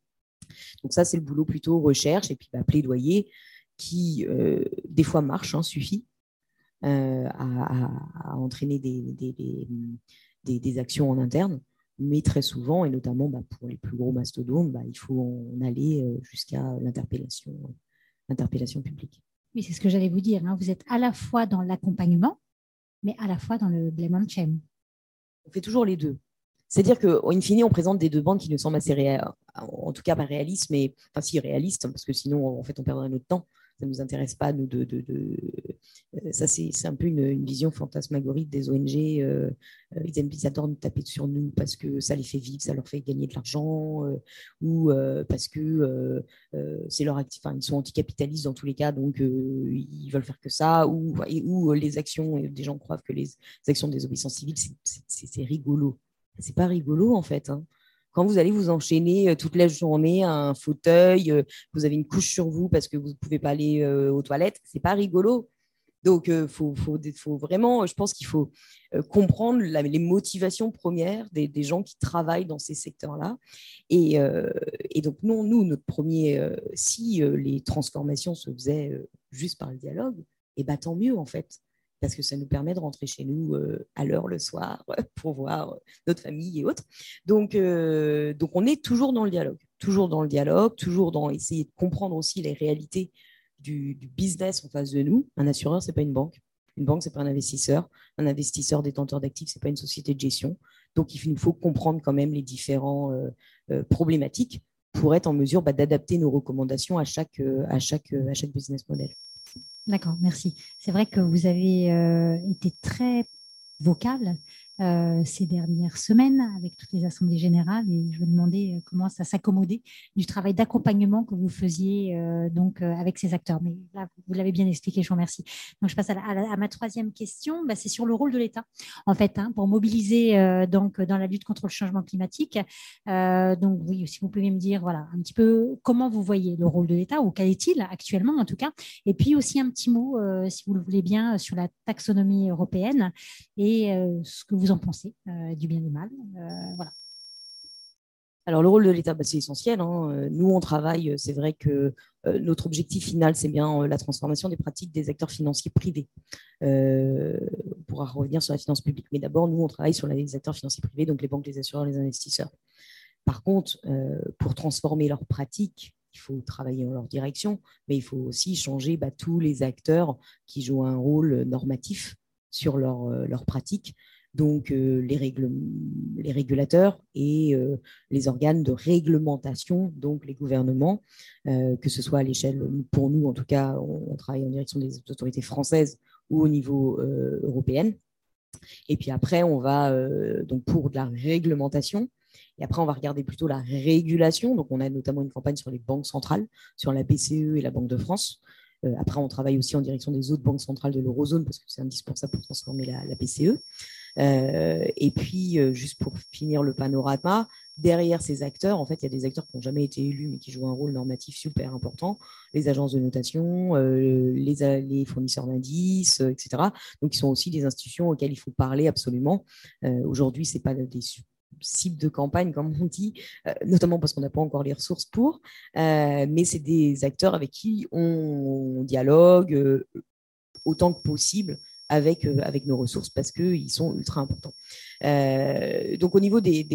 Donc ça, c'est le boulot plutôt recherche et puis bah, plaidoyer qui, des fois, marche, hein, suffit. Euh, à, entraîner des, des, actions en interne. Mais très souvent, et notamment bah, pour les plus gros mastodontes, bah, il faut en aller euh, jusqu'à l'interpellation, l'interpellation publique. Oui, c'est ce que j'allais vous dire. Hein. Vous êtes à la fois dans l'accompagnement, mais à la fois dans le blame and shame. On fait toujours les deux. C'est-à-dire qu'en fine, on présente des deux bandes qui nous semblent assez réelles, en tout cas pas réalistes, mais enfin si réalistes, parce que sinon, en fait, on perdrait notre temps ça ne nous intéresse pas, de, de, de... Euh, ça, c'est un peu une, vision fantasmagorique des ONG. Euh, euh, ils, ils adorent nous taper sur nous parce que ça les fait vivre, ça leur fait gagner de l'argent, ou parce que c'est leur enfin, ils sont anticapitalistes dans tous les cas, donc ils veulent faire que ça, ou, ou les actions, des gens croient que les actions de désobéissance civile, c'est rigolo. C'est pas rigolo, en fait. Hein quand vous allez vous enchaîner euh, toute la journée à un fauteuil, euh, vous avez une couche sur vous parce que vous ne pouvez pas aller euh, aux toilettes, c'est pas rigolo. Donc, faut, vraiment, je pense qu'il faut comprendre les motivations premières des, gens qui travaillent dans ces secteurs-là. Et, donc, non, nous, notre premier, si les transformations se faisaient juste par le dialogue, et eh ben, tant mieux, en fait parce que ça nous permet de rentrer chez nous euh, à l'heure le soir pour voir euh, notre famille et autres. Donc, euh, donc on est toujours dans le dialogue, toujours dans le dialogue, toujours dans essayer de comprendre aussi les réalités du, business en face de nous. Un assureur, c'est pas une banque. Une banque, c'est pas un investisseur. Un investisseur détenteur d'actifs, c'est pas une société de gestion. Donc, il nous faut comprendre quand même les différentes problématiques pour être en mesure bah, d'adapter nos recommandations à chaque, à, chaque, à chaque business model. D'accord, merci. C'est vrai que vous avez euh, été très vocal euh, ces dernières semaines avec toutes les assemblées générales et je vais demander euh, comment ça s'accommoder du travail d'accompagnement que vous faisiez euh, donc avec ces acteurs. Mais là, vous l'avez bien expliqué, je vous remercie. Donc, je passe à, ma troisième question. Bah, c'est sur le rôle de l'État, en fait, hein, pour mobiliser donc dans la lutte contre le changement climatique. donc, oui, si vous pouvez me dire, voilà, un petit peu comment vous voyez le rôle de l'État ou quel est-il actuellement, en tout cas. Et puis aussi un petit mot, si vous le voulez bien, sur la taxonomie européenne et ce que vous en pensez euh, du bien et du mal. Euh, voilà. Alors, le rôle de l'État, bah, c'est essentiel. Hein. Euh, nous, on travaille, c'est vrai que notre objectif final, c'est bien la transformation des pratiques des acteurs financiers privés. on pourra revenir sur la finance publique. Mais d'abord, nous, on travaille sur les acteurs financiers privés, donc les banques, les assureurs, les investisseurs. Par contre, pour transformer leurs pratiques, il faut travailler en leur direction, mais il faut aussi changer bah, tous les acteurs qui jouent un rôle normatif sur leurs pratiques donc euh, les, régulateurs et euh, les organes de réglementation, donc les gouvernements, euh, que ce soit à l'échelle, pour nous en tout cas, on, travaille en direction des autorités françaises ou au niveau européen. Et puis après, on va donc pour de la réglementation. Et après, on va regarder plutôt la régulation. Donc, on a notamment une campagne sur les banques centrales, sur la BCE et la Banque de France. après, on travaille aussi en direction des autres banques centrales de l'eurozone parce que c'est indispensable pour transformer la, la BCE. Euh, et puis, euh, juste pour finir le panorama, derrière ces acteurs, en fait, il y a des acteurs qui n'ont jamais été élus, mais qui jouent un rôle normatif super important, les agences de notation, euh, les, fournisseurs d'indices, etc. Donc, ils sont aussi des institutions auxquelles il faut parler absolument. Aujourd'hui, ce n'est pas des cibles de campagne, comme on dit, notamment parce qu'on n'a pas encore les ressources pour, mais c'est des acteurs avec qui on dialogue autant que possible avec, euh, avec nos ressources parce qu'ils sont ultra importants. Euh, donc au niveau des,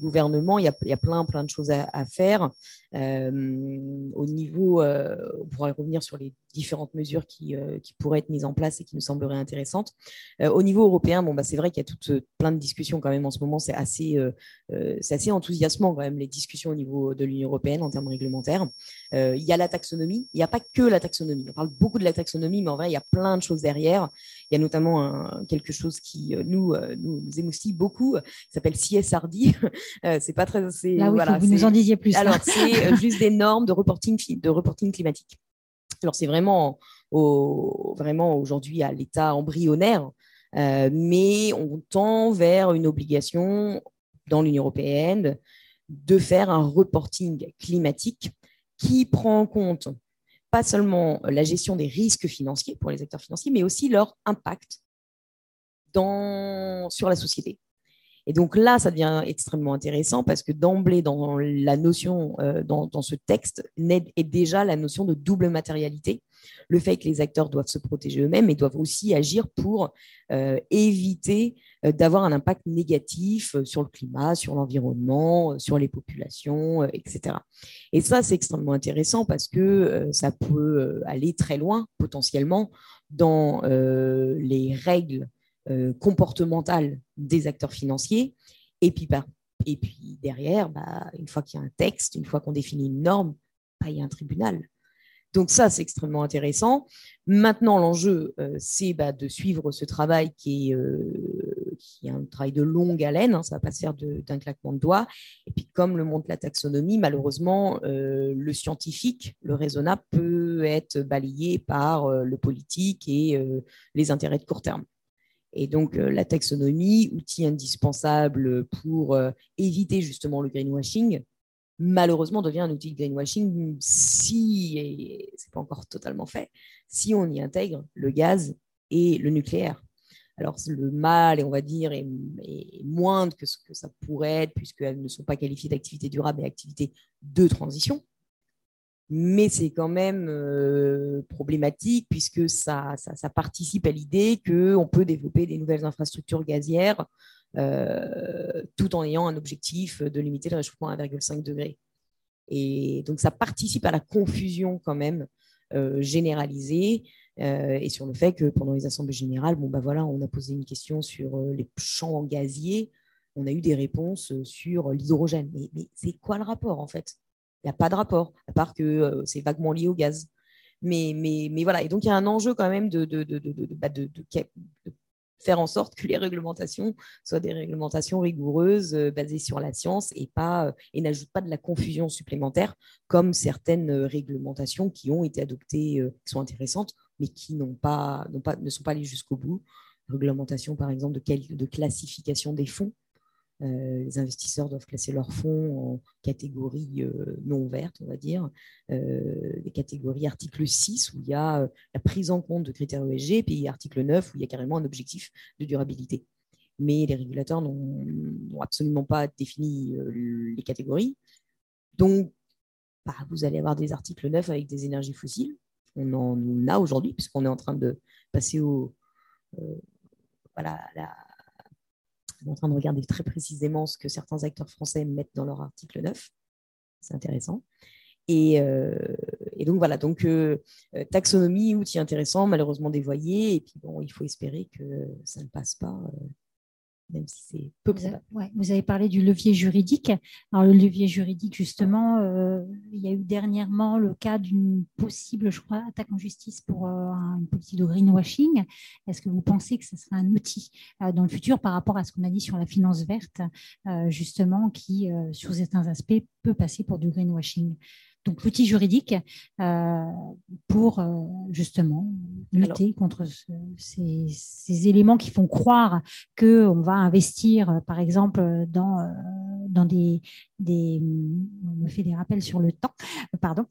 gouvernements, il y, a, plein, plein de choses à, faire. Euh, au niveau, on pourrait revenir sur les différentes mesures qui, pourraient être mises en place et qui nous sembleraient intéressantes. au niveau européen, bon, bah, c'est vrai qu'il y a plein de discussions quand même en ce moment. C'est assez, assez enthousiasmant quand même les discussions au niveau de l'Union européenne en termes réglementaires. il y a la taxonomie. Il n'y a pas que la taxonomie. On parle beaucoup de la taxonomie, mais en vrai, il y a plein de choses derrière. Il y a notamment quelque chose qui nous, nous nous émoustille beaucoup, euh, qui s'appelle CSRD. Euh, c'est pas très. Là, oui, vous nous en disiez plus. Alors, c'est euh, juste des normes de reporting, de reporting climatique. Alors, c'est vraiment, au, vraiment aujourd'hui à l'état embryonnaire, mais on tend vers une obligation dans l'Union européenne de faire un reporting climatique qui prend en compte pas seulement la gestion des risques financiers pour les acteurs financiers, mais aussi leur impact dans, sur la société. Et donc là, ça devient extrêmement intéressant parce que d'emblée, dans la notion, euh, dans, ce texte, est déjà la notion de double matérialité. Le fait que les acteurs doivent se protéger eux-mêmes et doivent aussi agir pour euh, éviter euh, d'avoir un impact négatif sur le climat, sur l'environnement, sur les populations, etc. Et ça, c'est extrêmement intéressant parce que ça peut aller très loin potentiellement dans les règles euh, comportementale des acteurs financiers. Et puis, bah, et puis derrière, bah, une fois qu'il y a un texte, une fois qu'on définit une norme, bah, il y a un tribunal. Donc ça, c'est extrêmement intéressant. Maintenant, l'enjeu, euh, c'est de suivre ce travail qui est, euh, qui est, un travail de longue haleine. Hein, ça ne va pas se faire d'un claquement de doigts. Et puis, comme le montre la taxonomie, malheureusement, le scientifique, le raisonnable, peut être balayé par le politique et les intérêts de court terme. Et donc, euh, la taxonomie, outil indispensable pour euh, éviter justement le greenwashing, malheureusement devient un outil de greenwashing si, et c'est pas encore totalement fait, si on y intègre le gaz et le nucléaire. Alors, le mal, on va dire, est, moindre que ce que ça pourrait être, puisqu'elles ne sont pas qualifiées d'activités durables, mais activités de transition mais c'est quand même euh, problématique puisque ça, ça, participe à l'idée qu'on peut développer des nouvelles infrastructures gazières tout en ayant un objectif de limiter le réchauffement à 1,5 degré. Et donc ça participe à la confusion quand même euh, généralisée et sur le fait que pendant les assemblées générales, bon bah voilà, on a posé une question sur les champs gaziers, on a eu des réponses sur l'hydrogène. mais c'est quoi le rapport en fait? Il n'y a pas de rapport, à part que euh, c'est vaguement lié au gaz. Mais, mais, mais, voilà, et donc il y a un enjeu quand même de, bah, de faire en sorte que les réglementations soient des réglementations rigoureuses, euh, basées sur la science et, pas, et n'ajoutent pas de la confusion supplémentaire, comme certaines réglementations qui ont été adoptées, qui sont intéressantes, mais qui pas, pas, ne sont pas allées jusqu'au bout. Réglementation, par exemple, de classification des fonds euh, les investisseurs doivent classer leurs fonds en catégorie euh, non verte, on va dire, euh, les catégories article 6 où il y a la prise en compte de critères ESG, puis article 9 où il y a carrément un objectif de durabilité. Mais les régulateurs n'ont absolument pas défini les catégories. Donc, bah, vous allez avoir des articles 9 avec des énergies fossiles. On en a aujourd'hui, puisqu'on est en train de passer au, voilà, la, en train de regarder très précisément ce que certains acteurs français mettent dans leur article 9. C'est intéressant. Et, euh, donc voilà, donc euh, taxonomie, outil intéressant, malheureusement dévoyé. Et puis bon, il faut espérer que ça ne passe pas. Même si c'est peu probable. vous avez parlé du levier juridique. Alors, le levier juridique, justement, euh, il y a eu dernièrement le cas d'une possible, je crois, attaque en justice pour euh, une politique de greenwashing. Est-ce que vous pensez que ce sera un outil euh, dans le futur par rapport à ce qu'on a dit sur la finance verte, justement, qui, sur certains aspects, peut passer pour du greenwashing? Donc l'outil juridique euh, pour euh, justement lutter contre ces, éléments qui font croire qu'on va investir, par exemple, dans, euh, dans des, des... On me fait des rappels sur le temps, pardon.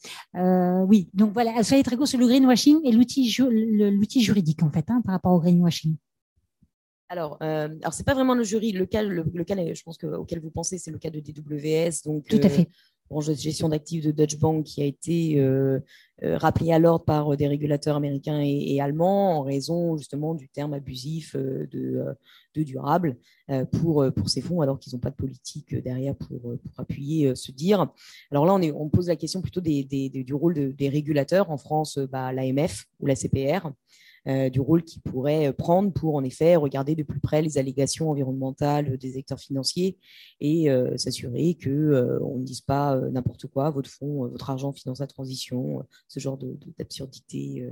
oui, donc voilà, soyez très court sur le greenwashing et l'outil juridique, en fait, hein, par rapport au greenwashing. Alors, alors c'est pas vraiment le jury. Le cas, le, cas je pense que, auquel vous pensez, c'est le cas de DWS. Donc, Tout à fait branche de gestion d'actifs de Deutsche Bank qui a été euh, euh, rappelé à l'ordre par euh, des régulateurs américains et, allemands en raison justement du terme abusif de, de durable pour, pour ces fonds alors qu'ils n'ont pas de politique derrière pour, pour appuyer ce dire. Alors là, on, est, on pose la question plutôt des, des, du rôle des régulateurs. En France, bah, l'AMF ou la CPR. Euh, du rôle qu'ils pourraient prendre pour, en effet, regarder de plus près les allégations environnementales des acteurs financiers et euh, s'assurer qu'on euh, ne dise pas n'importe quoi, votre fonds, votre argent finance la transition, ce genre d'absurdité.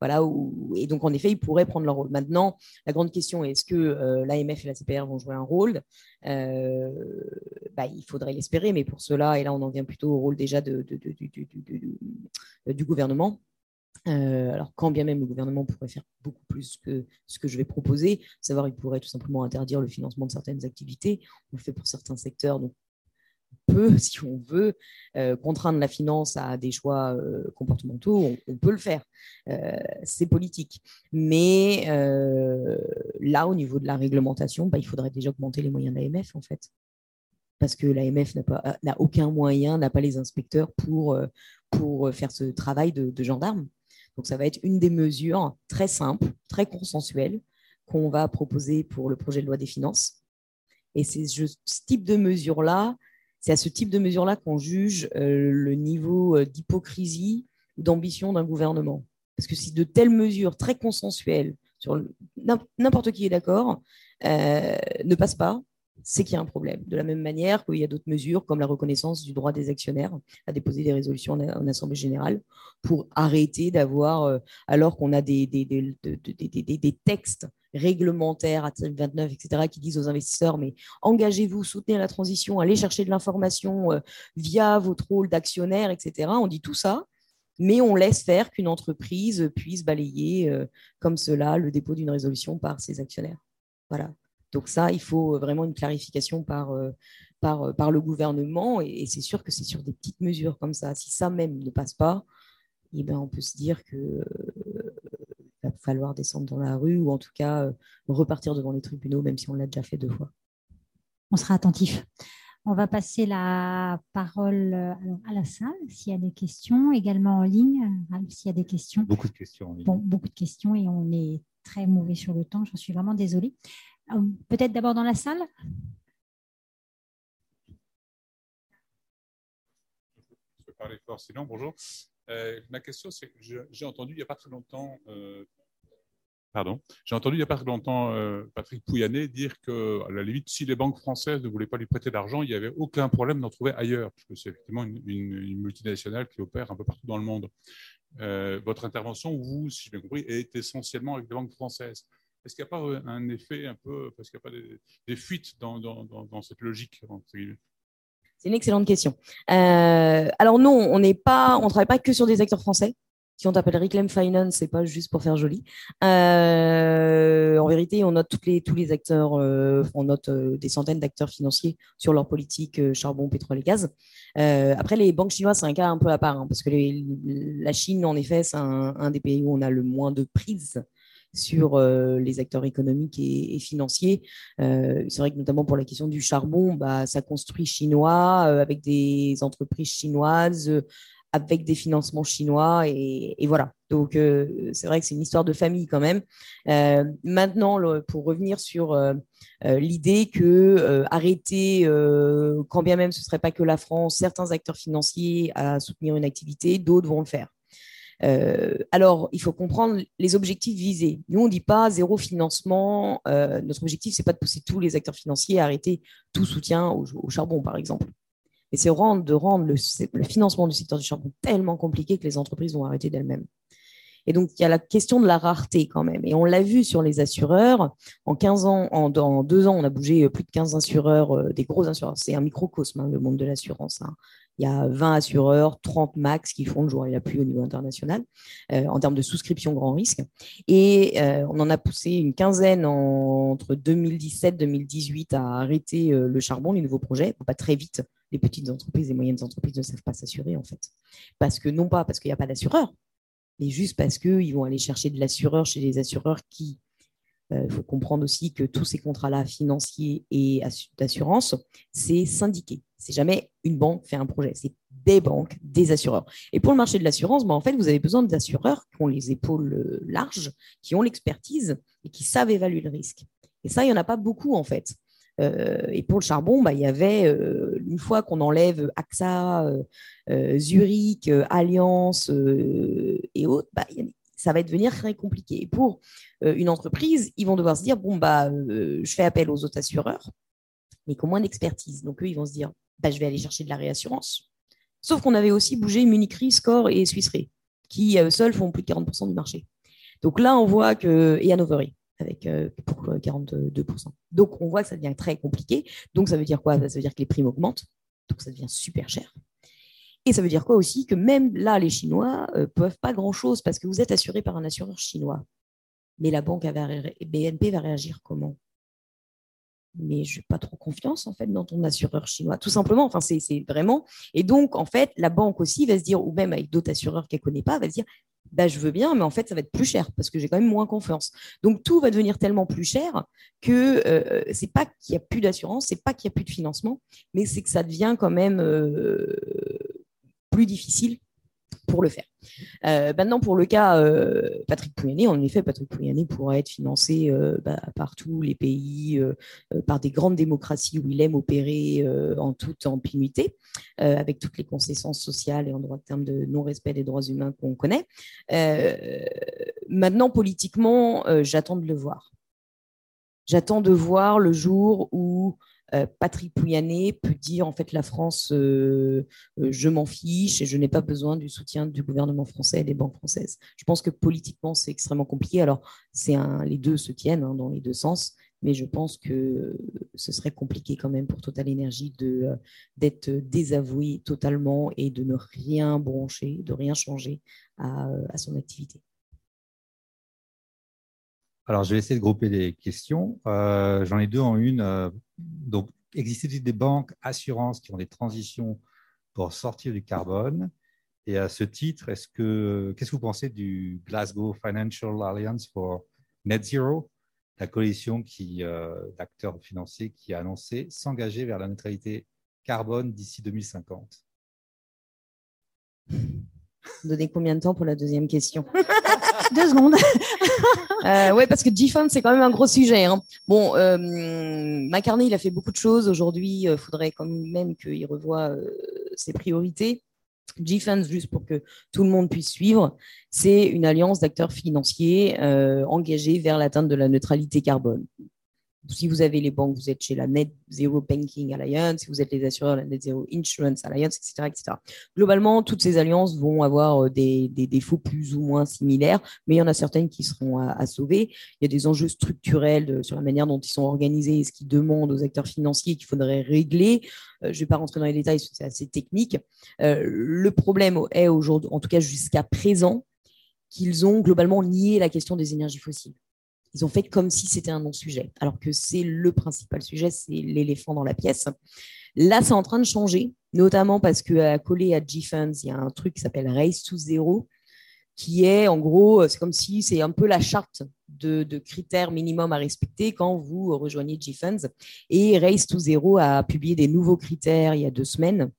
voilà, et donc, en effet, ils pourraient prendre leur rôle. Maintenant, la grande question est est-ce que l'AMF et la CPR vont jouer un rôle? Bah, Il faudrait l'espérer, mais pour cela, et là, on en vient plutôt au rôle déjà de, du gouvernement euh, alors, quand bien même le gouvernement pourrait faire beaucoup plus que ce que je vais proposer, savoir il pourrait tout simplement interdire le financement de certaines activités. On le fait pour certains secteurs, donc on peut, si on veut, euh, contraindre la finance à des choix euh, comportementaux, on, peut le faire. c'est politique. Mais là, au niveau de la réglementation, bah, il faudrait déjà augmenter les moyens de l'AMF, en fait. Parce que l'AMF n'a aucun moyen, n'a pas les inspecteurs pour, pour faire ce travail de, de gendarme. Donc, ça va être une des mesures très simples, très consensuelles qu'on va proposer pour le projet de loi des finances. Et c'est ce type de mesure-là, c'est à ce type de mesure-là qu'on juge euh, le niveau euh, d'hypocrisie ou d'ambition d'un gouvernement. Parce que si de telles mesures très consensuelles, n'importe qui est d'accord, euh, ne passent pas, c'est qu'il y a un problème. De la même manière qu'il y a d'autres mesures, comme la reconnaissance du droit des actionnaires à déposer des résolutions en, Assemblée générale, pour arrêter d'avoir, euh, alors qu'on a des, textes réglementaires, article 29, etc., qui disent aux investisseurs, mais engagez-vous, soutenez la transition, allez chercher de l'information euh, via votre rôle d'actionnaire, etc. On dit tout ça, mais on laisse faire qu'une entreprise puisse balayer euh, comme cela le dépôt d'une résolution par ses actionnaires. Voilà. Donc ça, il faut vraiment une clarification par, euh, par, euh, par le gouvernement. Et, c'est sûr que c'est sur des petites mesures comme ça. Si ça même ne passe pas, eh ben, on peut se dire qu'il euh, va falloir descendre dans la rue ou en tout cas repartir devant les tribunaux, même si on l'a déjà fait deux fois. On sera attentif. On va passer la parole à la salle s'il y a des questions, également en ligne, s'il y a des questions. Beaucoup de questions en ligne. Bon, beaucoup de questions et on est très mauvais sur le temps, j'en suis vraiment désolée. Euh, peut-être d'abord dans la salle Je peux parler fort, sinon, bonjour. Euh, ma question, c'est que j'ai entendu il n'y a pas très longtemps, euh, pardon, j'ai entendu il a pas très longtemps Patrick Pouyanné dire que, à la limite, si les banques françaises ne voulaient pas lui prêter d'argent, il n'y avait aucun problème d'en trouver ailleurs, puisque c'est effectivement une, multinationale qui opère un peu partout dans le monde. votre intervention, vous, si j'ai bien compris, est essentiellement avec des banques françaises. Est-ce qu'il n'y a pas un effet un peu, parce qu'il n'y a pas des, fuites dans, cette logique C'est une excellente question. alors non, on n'est pas, on travaille pas que sur des acteurs français si on t'appelle Reclaim Finance, c'est pas juste pour faire joli. Euh, en vérité, on note tous les acteurs, euh, on note euh, des centaines d'acteurs financiers sur leur politique charbon, pétrole et gaz. après, les banques chinoises, c'est un cas un peu à part, hein, parce que la Chine, en effet, c'est un, des pays où on a le moins de prise sur les acteurs économiques et, financiers. c'est vrai que notamment pour la question du charbon, bah, ça construit chinois avec des entreprises chinoises avec des financements chinois. Et, voilà. Donc, euh, c'est vrai que c'est une histoire de famille quand même. Euh, maintenant, pour revenir sur euh, l'idée que arrêter, quand bien même ce ne serait pas que la France, certains acteurs financiers à soutenir une activité, d'autres vont le faire. Alors, il faut comprendre les objectifs visés. Nous, on ne dit pas zéro financement. notre objectif, c'est pas de pousser tous les acteurs financiers à arrêter tout soutien au charbon, par exemple. Et c'est de rendre le, financement du secteur du charbon tellement compliqué que les entreprises vont arrêter d'elles-mêmes. Et donc, il y a la question de la rareté quand même. Et on l'a vu sur les assureurs. En 15 ans, en, deux ans, on a bougé plus de 15 assureurs, euh, des gros assureurs. C'est un microcosme, hein, le monde de l'assurance. Hein. Il y a 20 assureurs, 30 max qui font le jour et la pluie au niveau international euh, en termes de souscription grand risque. Et euh, on en a poussé une quinzaine entre 2017 2018 à arrêter le charbon, les nouveaux projets, pas très vite les petites entreprises et moyennes entreprises ne savent pas s'assurer, en fait. Parce que, non pas parce qu'il n'y a pas d'assureur, mais juste parce qu'ils vont aller chercher de l'assureur chez les assureurs qui. Il euh, faut comprendre aussi que tous ces contrats-là, financiers et d'assurance, c'est syndiqué. C'est jamais une banque fait un projet, c'est des banques, des assureurs. Et pour le marché de l'assurance, ben, en fait, vous avez besoin d'assureurs qui ont les épaules euh, larges, qui ont l'expertise et qui savent évaluer le risque. Et ça, il n'y en a pas beaucoup, en fait. Euh, et pour le charbon, bah, il y avait, une fois qu'on enlève AXA, Zurich, Alliance et autres, bah, ça va devenir très compliqué. Et pour une entreprise, ils vont devoir se dire, bon, bah, je fais appel aux autres assureurs, mais qui ont moins d'expertise. Donc, eux, ils vont se dire, bah, je vais aller chercher de la réassurance. Sauf qu'on avait aussi bougé Munich Re, Score et Swiss Re, qui seuls font plus de 40% du marché. Donc là, on voit que, et Hannover avec euh, pour 42%. Donc, on voit que ça devient très compliqué. Donc, ça veut dire quoi? Ça veut dire que les primes augmentent. Donc, ça devient super cher. Et ça veut dire quoi aussi Que même là, les Chinois ne euh, peuvent pas grand-chose parce que vous êtes assuré par un assureur chinois. Mais la banque BNP va réagir comment? Mais je n'ai pas trop confiance en fait dans ton assureur chinois, tout simplement. Enfin, c'est vraiment. Et donc, en fait, la banque aussi va se dire, ou même avec d'autres assureurs qu'elle ne connaît pas, va se dire, bah, je veux bien, mais en fait, ça va être plus cher parce que j'ai quand même moins confiance. Donc, tout va devenir tellement plus cher que euh, c'est pas qu'il n'y a plus d'assurance, c'est pas qu'il n'y a plus de financement, mais c'est que ça devient quand même euh, plus difficile pour le faire. Euh, maintenant, pour le cas euh, Patrick Pouyanné, en effet, Patrick Pouyanné pourrait être financé euh, bah, par tous les pays, par des grandes démocraties où il aime opérer en toute impunité, avec toutes les concessions sociales et en droit de terme de non-respect des droits humains qu'on connaît. maintenant, politiquement, j'attends de le voir. J'attends de voir le jour où Patrick Pouyanné peut dire en fait la France, euh, euh, je m'en fiche et je n'ai pas besoin du soutien du gouvernement français et des banques françaises. Je pense que politiquement c'est extrêmement compliqué. Alors c'est les deux se tiennent hein, dans les deux sens, mais je pense que ce serait compliqué quand même pour Total Energy d'être désavoué totalement et de ne rien brancher, de rien changer à son activité. Alors, je vais essayer de grouper les questions. J'en ai deux en une donc, existe-t-il des banques, assurances qui ont des transitions pour sortir du carbone? Et à ce titre, est-ce que, qu'est-ce que vous pensez du Glasgow Financial Alliance for Net Zero, la coalition qui, euh, d'acteurs financiers qui a annoncé s'engager vers la neutralité carbone d'ici 2050 Donner combien de temps pour la deuxième question? Deux secondes. euh, ouais, parce que G-Fund, c'est quand même un gros sujet. Hein. Bon, euh, McCartney, il a fait beaucoup de choses. Aujourd'hui, il euh, faudrait quand même qu'il revoie euh, ses priorités. G-Funds, juste pour que tout le monde puisse suivre, c'est une alliance d'acteurs financiers euh, engagés vers l'atteinte de la neutralité carbone. Si vous avez les banques, vous êtes chez la Net Zero Banking Alliance. Si vous êtes les assureurs, la Net Zero Insurance Alliance, etc., etc. Globalement, toutes ces alliances vont avoir des, défauts plus ou moins similaires, mais il y en a certaines qui seront à, sauver. Il y a des enjeux structurels sur la manière dont ils sont organisés et ce qui demandent aux acteurs financiers qu'il faudrait régler. je ne vais pas rentrer dans les détails, c'est assez technique. le problème est aujourd'hui, en tout cas jusqu'à présent, qu'ils ont globalement nié la question des énergies fossiles. Ils ont fait comme si c'était un non-sujet, alors que c'est le principal sujet, c'est l'éléphant dans la pièce. Là, c'est en train de changer, notamment parce que collé à G-Funds, il y a un truc qui s'appelle Race to Zero, qui est en gros, c'est comme si c'est un peu la charte de, de, critères minimums à respecter quand vous rejoignez G-Funds. Et Race to Zero a publié des nouveaux critères il y a deux semaines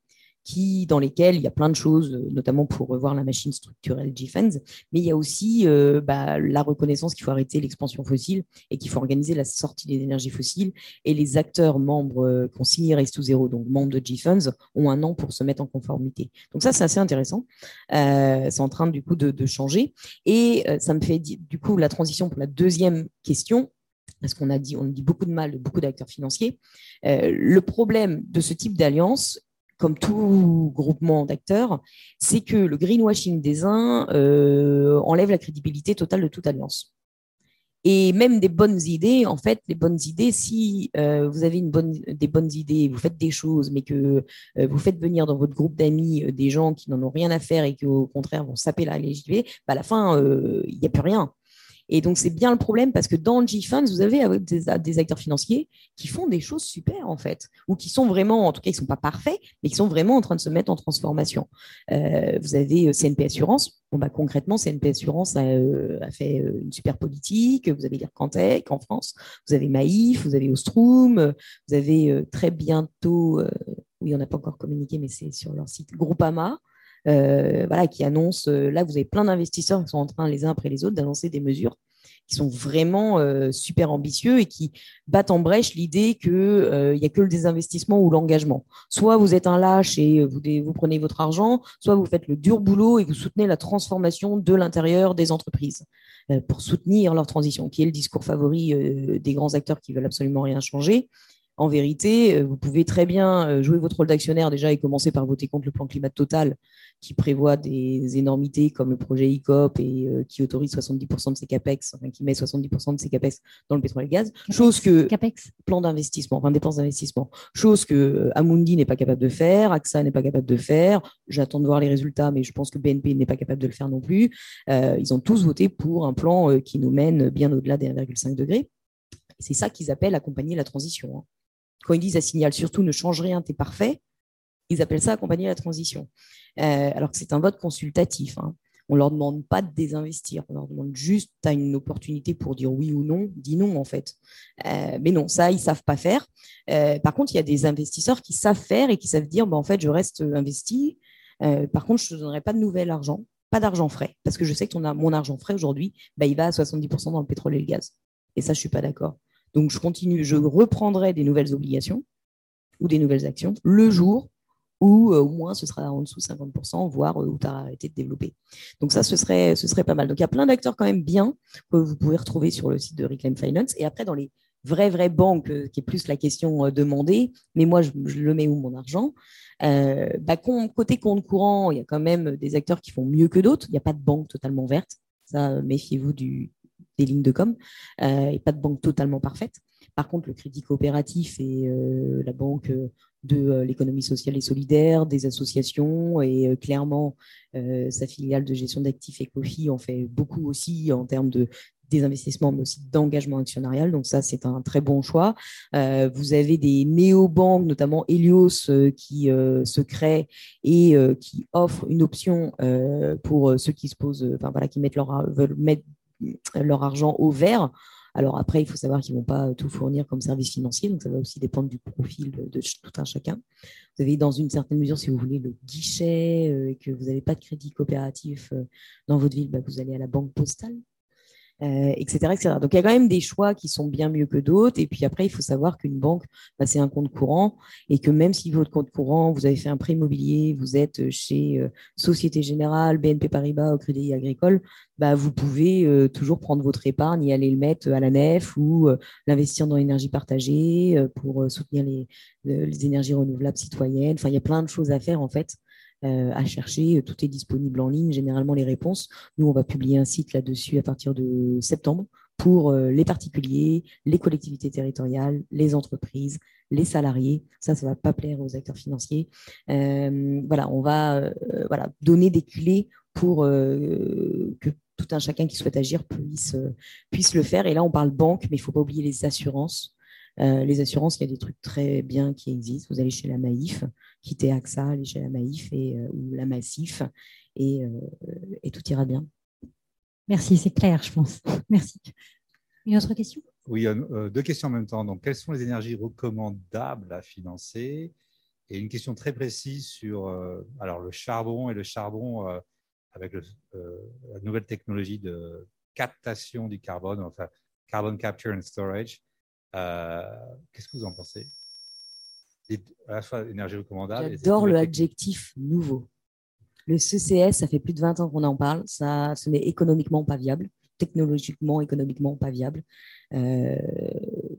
qui, dans lesquels il y a plein de choses, euh, notamment pour revoir la machine structurelle GFENS, mais il y a aussi euh, bah, la reconnaissance qu'il faut arrêter l'expansion fossile et qu'il faut organiser la sortie des énergies fossiles. Et les acteurs membres euh, qui ont signé Race Zero, donc membres de GFunds, ont un an pour se mettre en conformité. Donc ça, c'est assez intéressant. c'est en train du coup de, de changer. Et ça me fait du coup la transition pour la deuxième question, parce qu'on a dit, on dit beaucoup de mal de beaucoup d'acteurs financiers. le problème de ce type d'alliance, comme tout groupement d'acteurs, c'est que le greenwashing des uns euh, enlève la crédibilité totale de toute alliance. Et même des bonnes idées, en fait, les bonnes idées, si euh, vous avez une bonne, des bonnes idées, vous faites des choses, mais que euh, vous faites venir dans votre groupe d'amis des gens qui n'en ont rien à faire et qui, au contraire, vont saper la légitimité, bah, à la fin, il n'y a plus rien. Et donc, c'est bien le problème parce que dans G-Funds, vous avez euh, des, acteurs financiers qui font des choses super, en fait, ou qui sont vraiment, en tout cas, ils ne sont pas parfaits, mais qui sont vraiment en train de se mettre en transformation. Euh, vous avez euh, CNP Assurance. Bah, concrètement, CNP Assurance a, fait une super politique. Vous avez l'Ircantec en France. Vous avez Maïf, vous avez Ostrom. Vous avez très bientôt, oui, on n'a pas encore communiqué, mais c'est sur leur site, Groupama. Euh, voilà, qui annonce, euh, là, vous avez plein d'investisseurs qui sont en train, les uns après les autres, d'annoncer des mesures qui sont vraiment euh, super ambitieux et qui battent en brèche l'idée qu'il n'y a que le désinvestissement ou l'engagement. Soit vous êtes un lâche et vous, vous prenez votre argent, soit vous faites le dur boulot et vous soutenez la transformation de l'intérieur des entreprises pour soutenir leur transition, qui est le discours favori des grands acteurs qui veulent absolument rien changer en vérité, vous pouvez très bien jouer votre rôle d'actionnaire déjà et commencer par voter contre le plan climat total qui prévoit des énormités comme le projet ICOP et euh, qui autorise 70% de ses capex, enfin qui met 70% de ses capex dans le pétrole et le gaz, chose que capex. plan d'investissement, enfin dépenses d'investissement, chose que euh, Amundi n'est pas capable de faire, AXA n'est pas capable de faire. J'attends de voir les résultats, mais je pense que BNP n'est pas capable de le faire non plus. Euh, ils ont tous voté pour un plan qui nous mène bien au-delà des 1,5 degrés. C'est ça qu'ils appellent accompagner la transition. Hein. Quand ils disent à signal surtout ne change rien, t'es parfait, ils appellent ça accompagner la transition. Euh, alors que c'est un vote consultatif. Hein. On ne leur demande pas de désinvestir, on leur demande juste, tu as une opportunité pour dire oui ou non, dis non en fait. Euh, mais non, ça, ils ne savent pas faire. Euh, par contre, il y a des investisseurs qui savent faire et qui savent dire, bah, en fait, je reste investi. par contre, je ne te donnerai pas de nouvel argent, pas d'argent frais, parce que je sais que mon argent frais aujourd'hui, bah, il va à 70% dans le pétrole et le gaz. Et ça, je ne suis pas d'accord. Donc, je reprendrai des nouvelles obligations ou des nouvelles actions le jour ou euh, au moins ce sera en dessous de 50%, voire euh, où tu as arrêté de développer. Donc ça, ce serait, pas mal. Donc il y a plein d'acteurs quand même bien que vous pouvez retrouver sur le site de Reclaim Finance. Et après, dans les vraies, vraies banques, euh, qui est plus la question demandée, mais moi, je, le mets où mon argent bah, Côté compte courant, il y a quand même des acteurs qui font mieux que d'autres. Il n'y a pas de banque totalement verte. Ça, méfiez-vous des lignes de com. et pas de banque totalement parfaite. Par contre, le crédit coopératif et la banque de euh, l'économie sociale et solidaire, des associations et euh, clairement euh, sa filiale de gestion d'actifs Ecofi en fait beaucoup aussi en termes de des investissements, mais aussi d'engagement actionnarial. Donc ça, c'est un très bon choix. vous avez des néobanques, notamment Helios, qui se créent et qui offrent une option pour ceux qui se posent, enfin voilà, qui mettent leur, veulent mettre leur argent au vert alors après, il faut savoir qu'ils ne vont pas tout fournir comme service financier, donc ça va aussi dépendre du profil de, tout un chacun. Vous avez dans une certaine mesure, si vous voulez, le guichet euh, et que vous n'avez pas de crédit coopératif euh, dans votre ville, bah, vous allez à la banque postale. Euh, etc., Donc il y a quand même des choix qui sont bien mieux que d'autres. Et puis après, il faut savoir qu'une banque, bah, c'est un compte courant et que même si votre compte courant, vous avez fait un prêt immobilier, vous êtes chez euh, Société Générale, BNP Paribas, au Crédit Agricole, bah, vous pouvez euh, toujours prendre votre épargne et aller le mettre à la nef ou l'investir dans l'énergie partagée pour soutenir les, les énergies renouvelables citoyennes. Enfin, il y a plein de choses à faire en fait. Euh, à chercher. Tout est disponible en ligne, généralement les réponses. Nous, on va publier un site là-dessus à partir de septembre pour euh, les particuliers, les collectivités territoriales, les entreprises, les salariés. Ça, ça ne va pas plaire aux acteurs financiers. Euh, voilà, on va voilà, donner des clés pour que tout un chacun qui souhaite agir puisse, puisse le faire. Et là, on parle banque, mais il ne faut pas oublier les assurances. Les assurances, il y a des trucs très bien qui existent. Vous allez chez la Maïf, quitter AXA, aller chez la Maïf et, euh, ou la Massif, et, euh, et, tout ira bien. Merci, c'est clair, je pense. Merci. Une autre question? Oui, euh, deux questions en même temps. Donc, quelles sont les énergies recommandables à financer? Et une question très précise sur alors, le charbon et le charbon avec la nouvelle technologie de captation du carbone, enfin, carbon capture and storage. Qu'est-ce que vous en pensez? À la fois énergie recommandable. J'adore le adjectif nouveau. Le CCS, ça fait plus de 20 ans qu'on en parle. Ça, ce n'est économiquement pas viable, technologiquement, économiquement pas viable. Euh,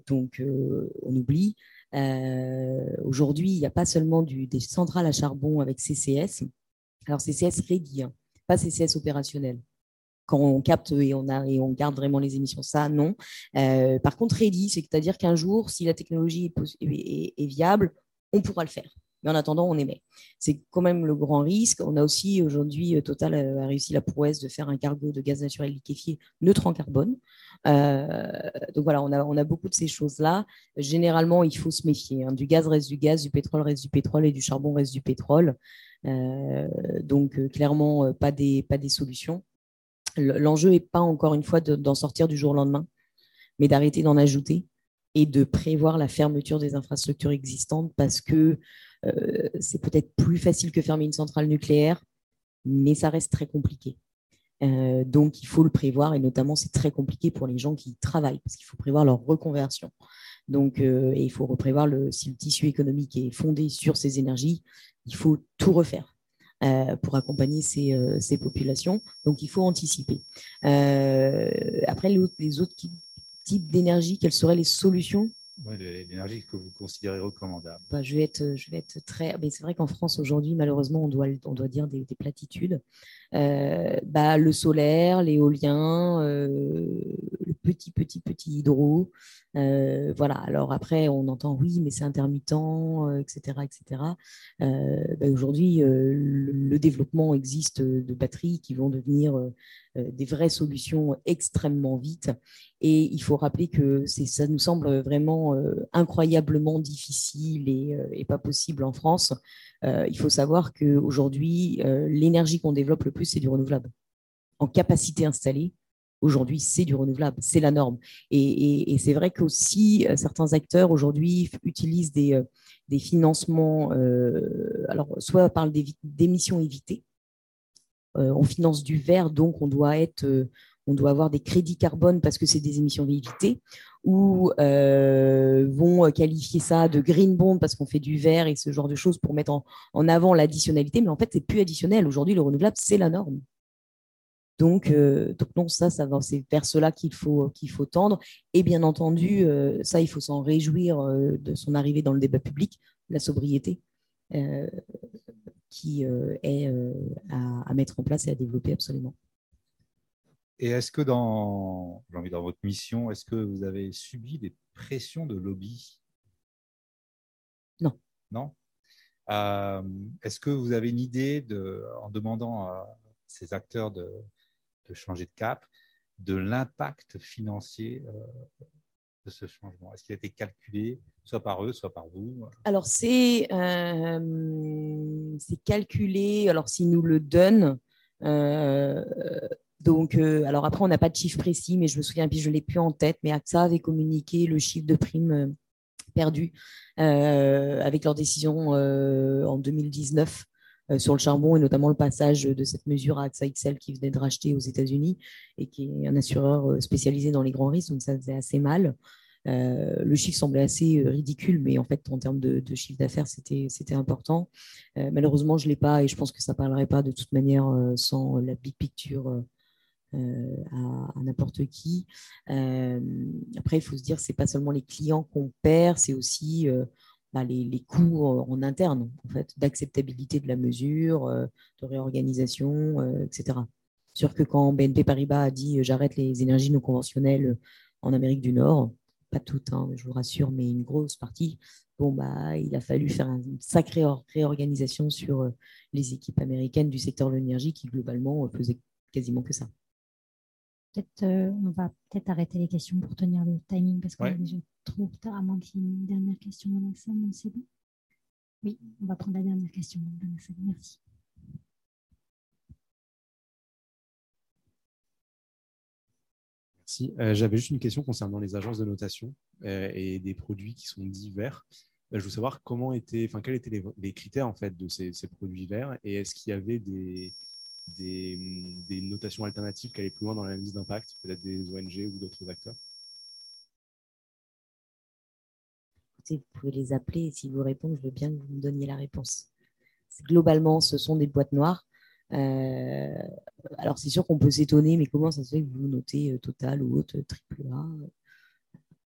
donc, euh, on oublie. Euh, aujourd'hui, il n'y a pas seulement du, des centrales à charbon avec CCS. Alors, CCS ready, hein, pas CCS opérationnel quand on capte et on, a, et on garde vraiment les émissions. Ça, non. par contre, ready, c'est-à-dire qu'un jour, si la technologie est, viable, on pourra le faire. Mais en attendant, on émet. C'est quand même le grand risque. On a aussi aujourd'hui, euh, Total a réussi la prouesse de faire un cargo de gaz naturel liquéfié neutre en carbone. Euh, donc voilà, on a, beaucoup de ces choses-là. Généralement, il faut se méfier. Hein. Du gaz reste du gaz, du pétrole reste du pétrole et du charbon reste du pétrole. Euh, donc clairement, pas des, pas des solutions. L'enjeu n'est pas encore une fois d'en sortir du jour au lendemain, mais d'arrêter d'en ajouter et de prévoir la fermeture des infrastructures existantes parce que euh, c'est peut-être plus facile que fermer une centrale nucléaire, mais ça reste très compliqué. Euh, donc, il faut le prévoir et notamment, c'est très compliqué pour les gens qui travaillent parce qu'il faut prévoir leur reconversion. Donc, euh, il faut reprévoir si le tissu économique est fondé sur ces énergies, il faut tout refaire. Pour accompagner ces, ces, populations. Donc, il faut anticiper. après, les autres, les autres type d'énergie Quelles seraient les solutions? L'énergie que vous considérez recommandable. Bah, je, vais être, je vais être très. Mais c'est vrai qu'en France, aujourd'hui, malheureusement, on doit, on doit dire des, platitudes. Euh, bah, le solaire, l'éolien, euh, le petit, petit, petit hydro. Euh, voilà. Alors après, on entend oui, mais c'est intermittent, etc. etc. Bah, aujourd'hui, le, développement existe de batteries qui vont devenir des vraies solutions extrêmement vite. Et il faut rappeler que ça nous semble vraiment incroyablement difficile et, et, pas possible en France. Il faut savoir qu'aujourd'hui, l'énergie qu'on développe le plus, c'est du renouvelable. En capacité installée, aujourd'hui, c'est du renouvelable, c'est la norme. Et, c'est vrai qu'aussi, euh, certains acteurs aujourd'hui utilisent des, euh, financements, euh, alors soit par d'émissions évitées, on finance du vert, donc on doit être on doit avoir des crédits carbone parce que c'est des émissions évitées, ou vont qualifier ça de green bond parce qu'on fait du vert et ce genre de choses pour mettre en, avant l'additionnalité, mais en fait, c'est plus additionnel. Aujourd'hui, le renouvelable, c'est la norme. Donc, euh, non, ça, c'est vers cela qu'il faut, faut tendre. Et bien entendu, euh, ça, il faut s'en réjouir euh, de son arrivée dans le débat public, la sobriété, qui est à, mettre en place et à développer absolument. Et est-ce que dans, dans votre mission, est-ce que vous avez subi des pressions de lobby? Non. Non? Est-ce que vous avez une idée de, en demandant à ces acteurs de, de changer de cap, de l'impact financier euh, de ce changement? Est-ce qu'il a été calculé, soit par eux, soit par vous? Alors, c'est euh, calculé, alors s'ils nous le donnent. Euh, donc, alors après, on n'a pas de chiffre précis, mais je me souviens, puis je ne l'ai plus en tête, mais AXA avait communiqué le chiffre de prime perdu avec leur décision en 2019 sur le charbon et notamment le passage de cette mesure à AXA XL qui venait de racheter aux États-Unis et qui est un assureur spécialisé dans les grands risques, donc ça faisait assez mal. le chiffre semblait assez ridicule, mais en fait, en termes de, chiffre d'affaires, c'était important. malheureusement, je ne l'ai pas et je pense que ça ne parlerait pas de toute manière sans la big picture euh, à, n'importe qui. Euh, après, il faut se dire, c'est pas seulement les clients qu'on perd, c'est aussi euh, bah, les, coûts en interne, en fait, d'acceptabilité de la mesure, de réorganisation, etc. Sûr que quand BNP Paribas a dit j'arrête les énergies non conventionnelles en Amérique du Nord, pas toutes, hein, je vous rassure, mais une grosse partie, bon, bah, il a fallu faire une sacrée réorganisation sur les équipes américaines du secteur de l'énergie qui, globalement, faisaient quasiment que ça. Peut-être, euh, on va peut-être arrêter les questions pour tenir le timing parce qu'on est déjà trop tard, à moins qu'il y ait une dernière question dans la salle. C'est bon Oui, on va prendre la dernière question dans la salle. Merci. Merci. Euh, j'avais juste une question concernant les agences de notation euh, et des produits qui sont divers. je veux savoir comment étaient, enfin, quels étaient les, critères en fait de ces, ces produits verts et est-ce qu'il y avait des, des, notations alternatives qui allaient plus loin dans l'analyse d'impact, peut-être des ONG ou d'autres acteurs Vous pouvez les appeler et s'ils vous répondent, je veux bien que vous me donniez la réponse. Globalement, ce sont des boîtes noires. Euh, alors, c'est sûr qu'on peut s'étonner, mais comment ça se fait que vous notez euh, Total ou autre triple A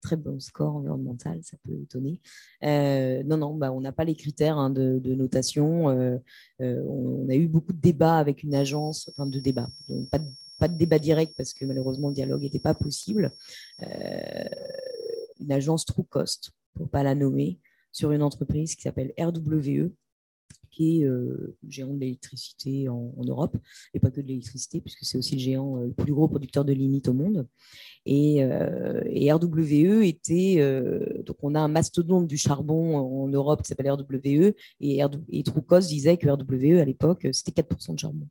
très bon score environnemental, ça peut étonner. Euh, non, non, bah, on n'a pas les critères hein, de, notation. Euh, euh, on, a eu beaucoup de débats avec une agence, enfin de débats, pas, de, pas, de, débat direct parce que malheureusement le dialogue n'était pas possible. une agence True Cost, pour ne pas la nommer, sur une entreprise qui s'appelle RWE, qui est euh, géant de l'électricité en, Europe, et pas que de l'électricité, puisque c'est aussi le géant, euh, le plus gros producteur de limites au monde. Et, euh, RWE était, donc on a un mastodonte du charbon en Europe qui s'appelle RWE, et, et Troukos disait que RWE à l'époque, c'était 4% de charbon.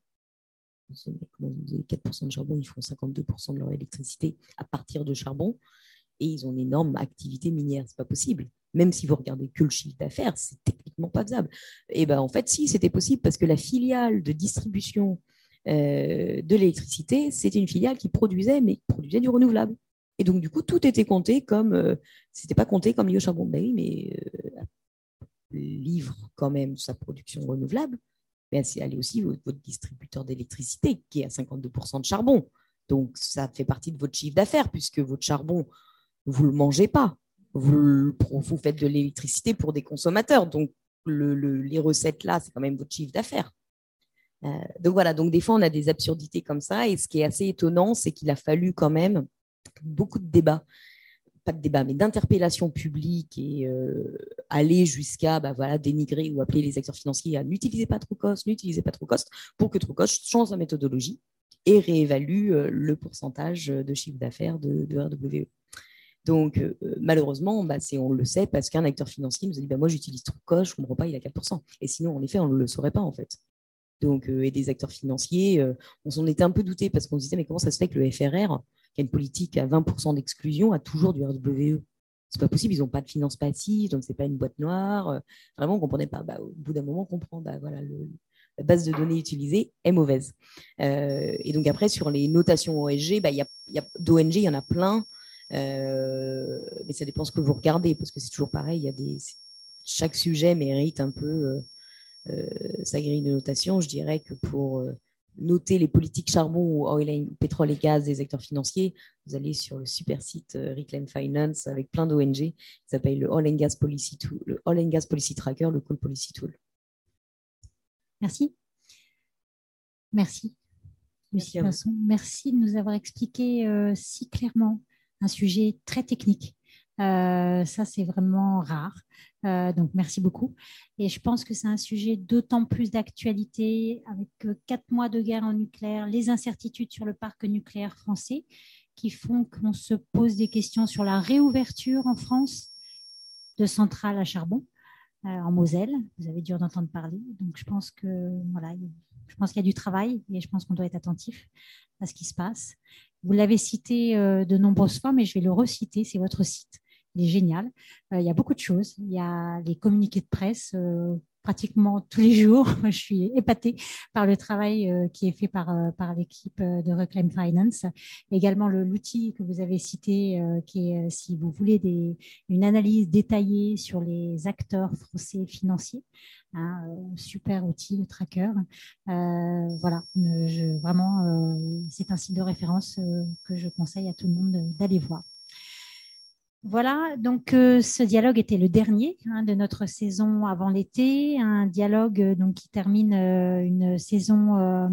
4% de charbon, ils font 52% de leur électricité à partir de charbon, et ils ont une énorme activité minière, c'est pas possible même si vous regardez que le chiffre d'affaires, c'est techniquement pas faisable. Et ben en fait, si c'était possible parce que la filiale de distribution euh, de l'électricité, c'était une filiale qui produisait, mais qui produisait du renouvelable. Et donc du coup, tout était compté comme, euh, c'était pas compté comme lié au charbon de mais euh, livre quand même sa production renouvelable. Mais c'est aller aussi votre, votre distributeur d'électricité qui est à 52% de charbon. Donc ça fait partie de votre chiffre d'affaires puisque votre charbon, vous le mangez pas vous, faites de l'électricité pour des consommateurs. Donc, les recettes là, c'est quand même votre chiffre d'affaires. Euh, donc voilà, donc des fois on a des absurdités comme ça. Et ce qui est assez étonnant, c'est qu'il a fallu quand même beaucoup de débats, pas de débats, mais d'interpellations publiques et euh, aller jusqu'à bah, voilà, dénigrer ou appeler les acteurs financiers à n'utiliser pas trop cost, n'utilisez pas trop cost, pour que trop cost change sa méthodologie et réévalue euh, le pourcentage de chiffre d'affaires de, de RWE. Donc, euh, malheureusement, bah, on le sait parce qu'un acteur financier nous a dit bah, Moi, j'utilise Trucoche, je ne comprends pas, il a 4%. Et sinon, en effet, on ne le saurait pas, en fait. Donc, euh, et des acteurs financiers, euh, on s'en était un peu douté parce qu'on se disait Mais comment ça se fait que le FRR, qui a une politique à 20% d'exclusion, a toujours du RWE c'est pas possible, ils n'ont pas de finances passives, donc c'est pas une boîte noire. Vraiment, on ne comprenait pas. Bah, au bout d'un moment, on comprend. Bah, voilà, la base de données utilisée est mauvaise. et donc après, sur les notations OSG, bah, d'ONG, il y en a plein. Euh, mais ça dépend ce que vous regardez, parce que c'est toujours pareil. Il y a des, chaque sujet mérite un peu euh, euh, sa grille de notation. Je dirais que pour noter les politiques charbon ou oil pétrole et gaz des acteurs financiers, vous allez sur le super site Reclaim Finance avec plein d'ONG qui s'appelle le Oil and Gas Policy Tool, le Oil and Gas Policy Tracker, le Coal Policy Tool. Merci. Merci. Merci, Merci de nous avoir expliqué si clairement un sujet très technique. Euh, ça, c'est vraiment rare. Euh, donc, merci beaucoup. Et je pense que c'est un sujet d'autant plus d'actualité avec euh, quatre mois de guerre en nucléaire, les incertitudes sur le parc nucléaire français qui font qu'on se pose des questions sur la réouverture en France de centrales à charbon en Moselle. Vous avez dû en entendre parler. Donc, je pense que voilà, je pense qu'il y a du travail et je pense qu'on doit être attentif à ce qui se passe. Vous l'avez cité euh, de nombreuses fois, mais je vais le reciter. C'est votre site. Il est génial. Euh, il y a beaucoup de choses. Il y a les communiqués de presse. Euh, pratiquement tous les jours. Je suis épatée par le travail qui est fait par, par l'équipe de Reclaim Finance. Également l'outil que vous avez cité, qui est, si vous voulez, une analyse détaillée sur les acteurs français financiers. Un super outil, le tracker. voilà, vraiment, c'est un site de référence que je conseille à tout le monde d'aller voir. Voilà, donc euh, ce dialogue était le dernier hein, de notre saison avant l'été, un dialogue euh, donc qui termine euh, une saison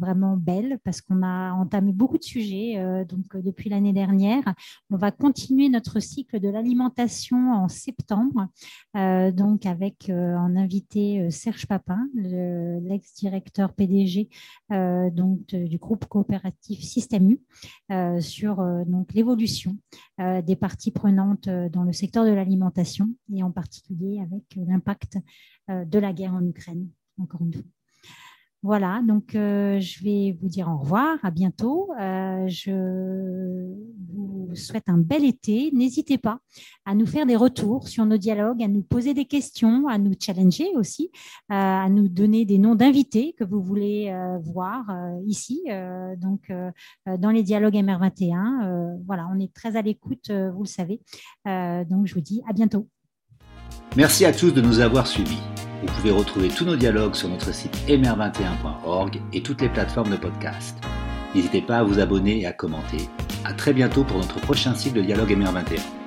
vraiment belle parce qu'on a entamé beaucoup de sujets donc depuis l'année dernière. On va continuer notre cycle de l'alimentation en septembre, donc avec en invité Serge Papin, l'ex-directeur PDG du groupe coopératif Système U, sur l'évolution des parties euh, dans le secteur de l'alimentation et en particulier avec l'impact euh, de la guerre en Ukraine, encore une fois. Voilà, donc euh, je vais vous dire au revoir, à bientôt. je vous souhaite un bel été. N'hésitez pas à nous faire des retours sur nos dialogues, à nous poser des questions, à nous challenger aussi, à nous donner des noms d'invités que vous voulez voir ici, donc dans les dialogues MR21. voilà, on est très à l'écoute, vous le savez. donc je vous dis à bientôt. Merci à tous de nous avoir suivis. Vous pouvez retrouver tous nos dialogues sur notre site mr21.org et toutes les plateformes de podcast. N'hésitez pas à vous abonner et à commenter. À très bientôt pour notre prochain cycle de dialogue MR21.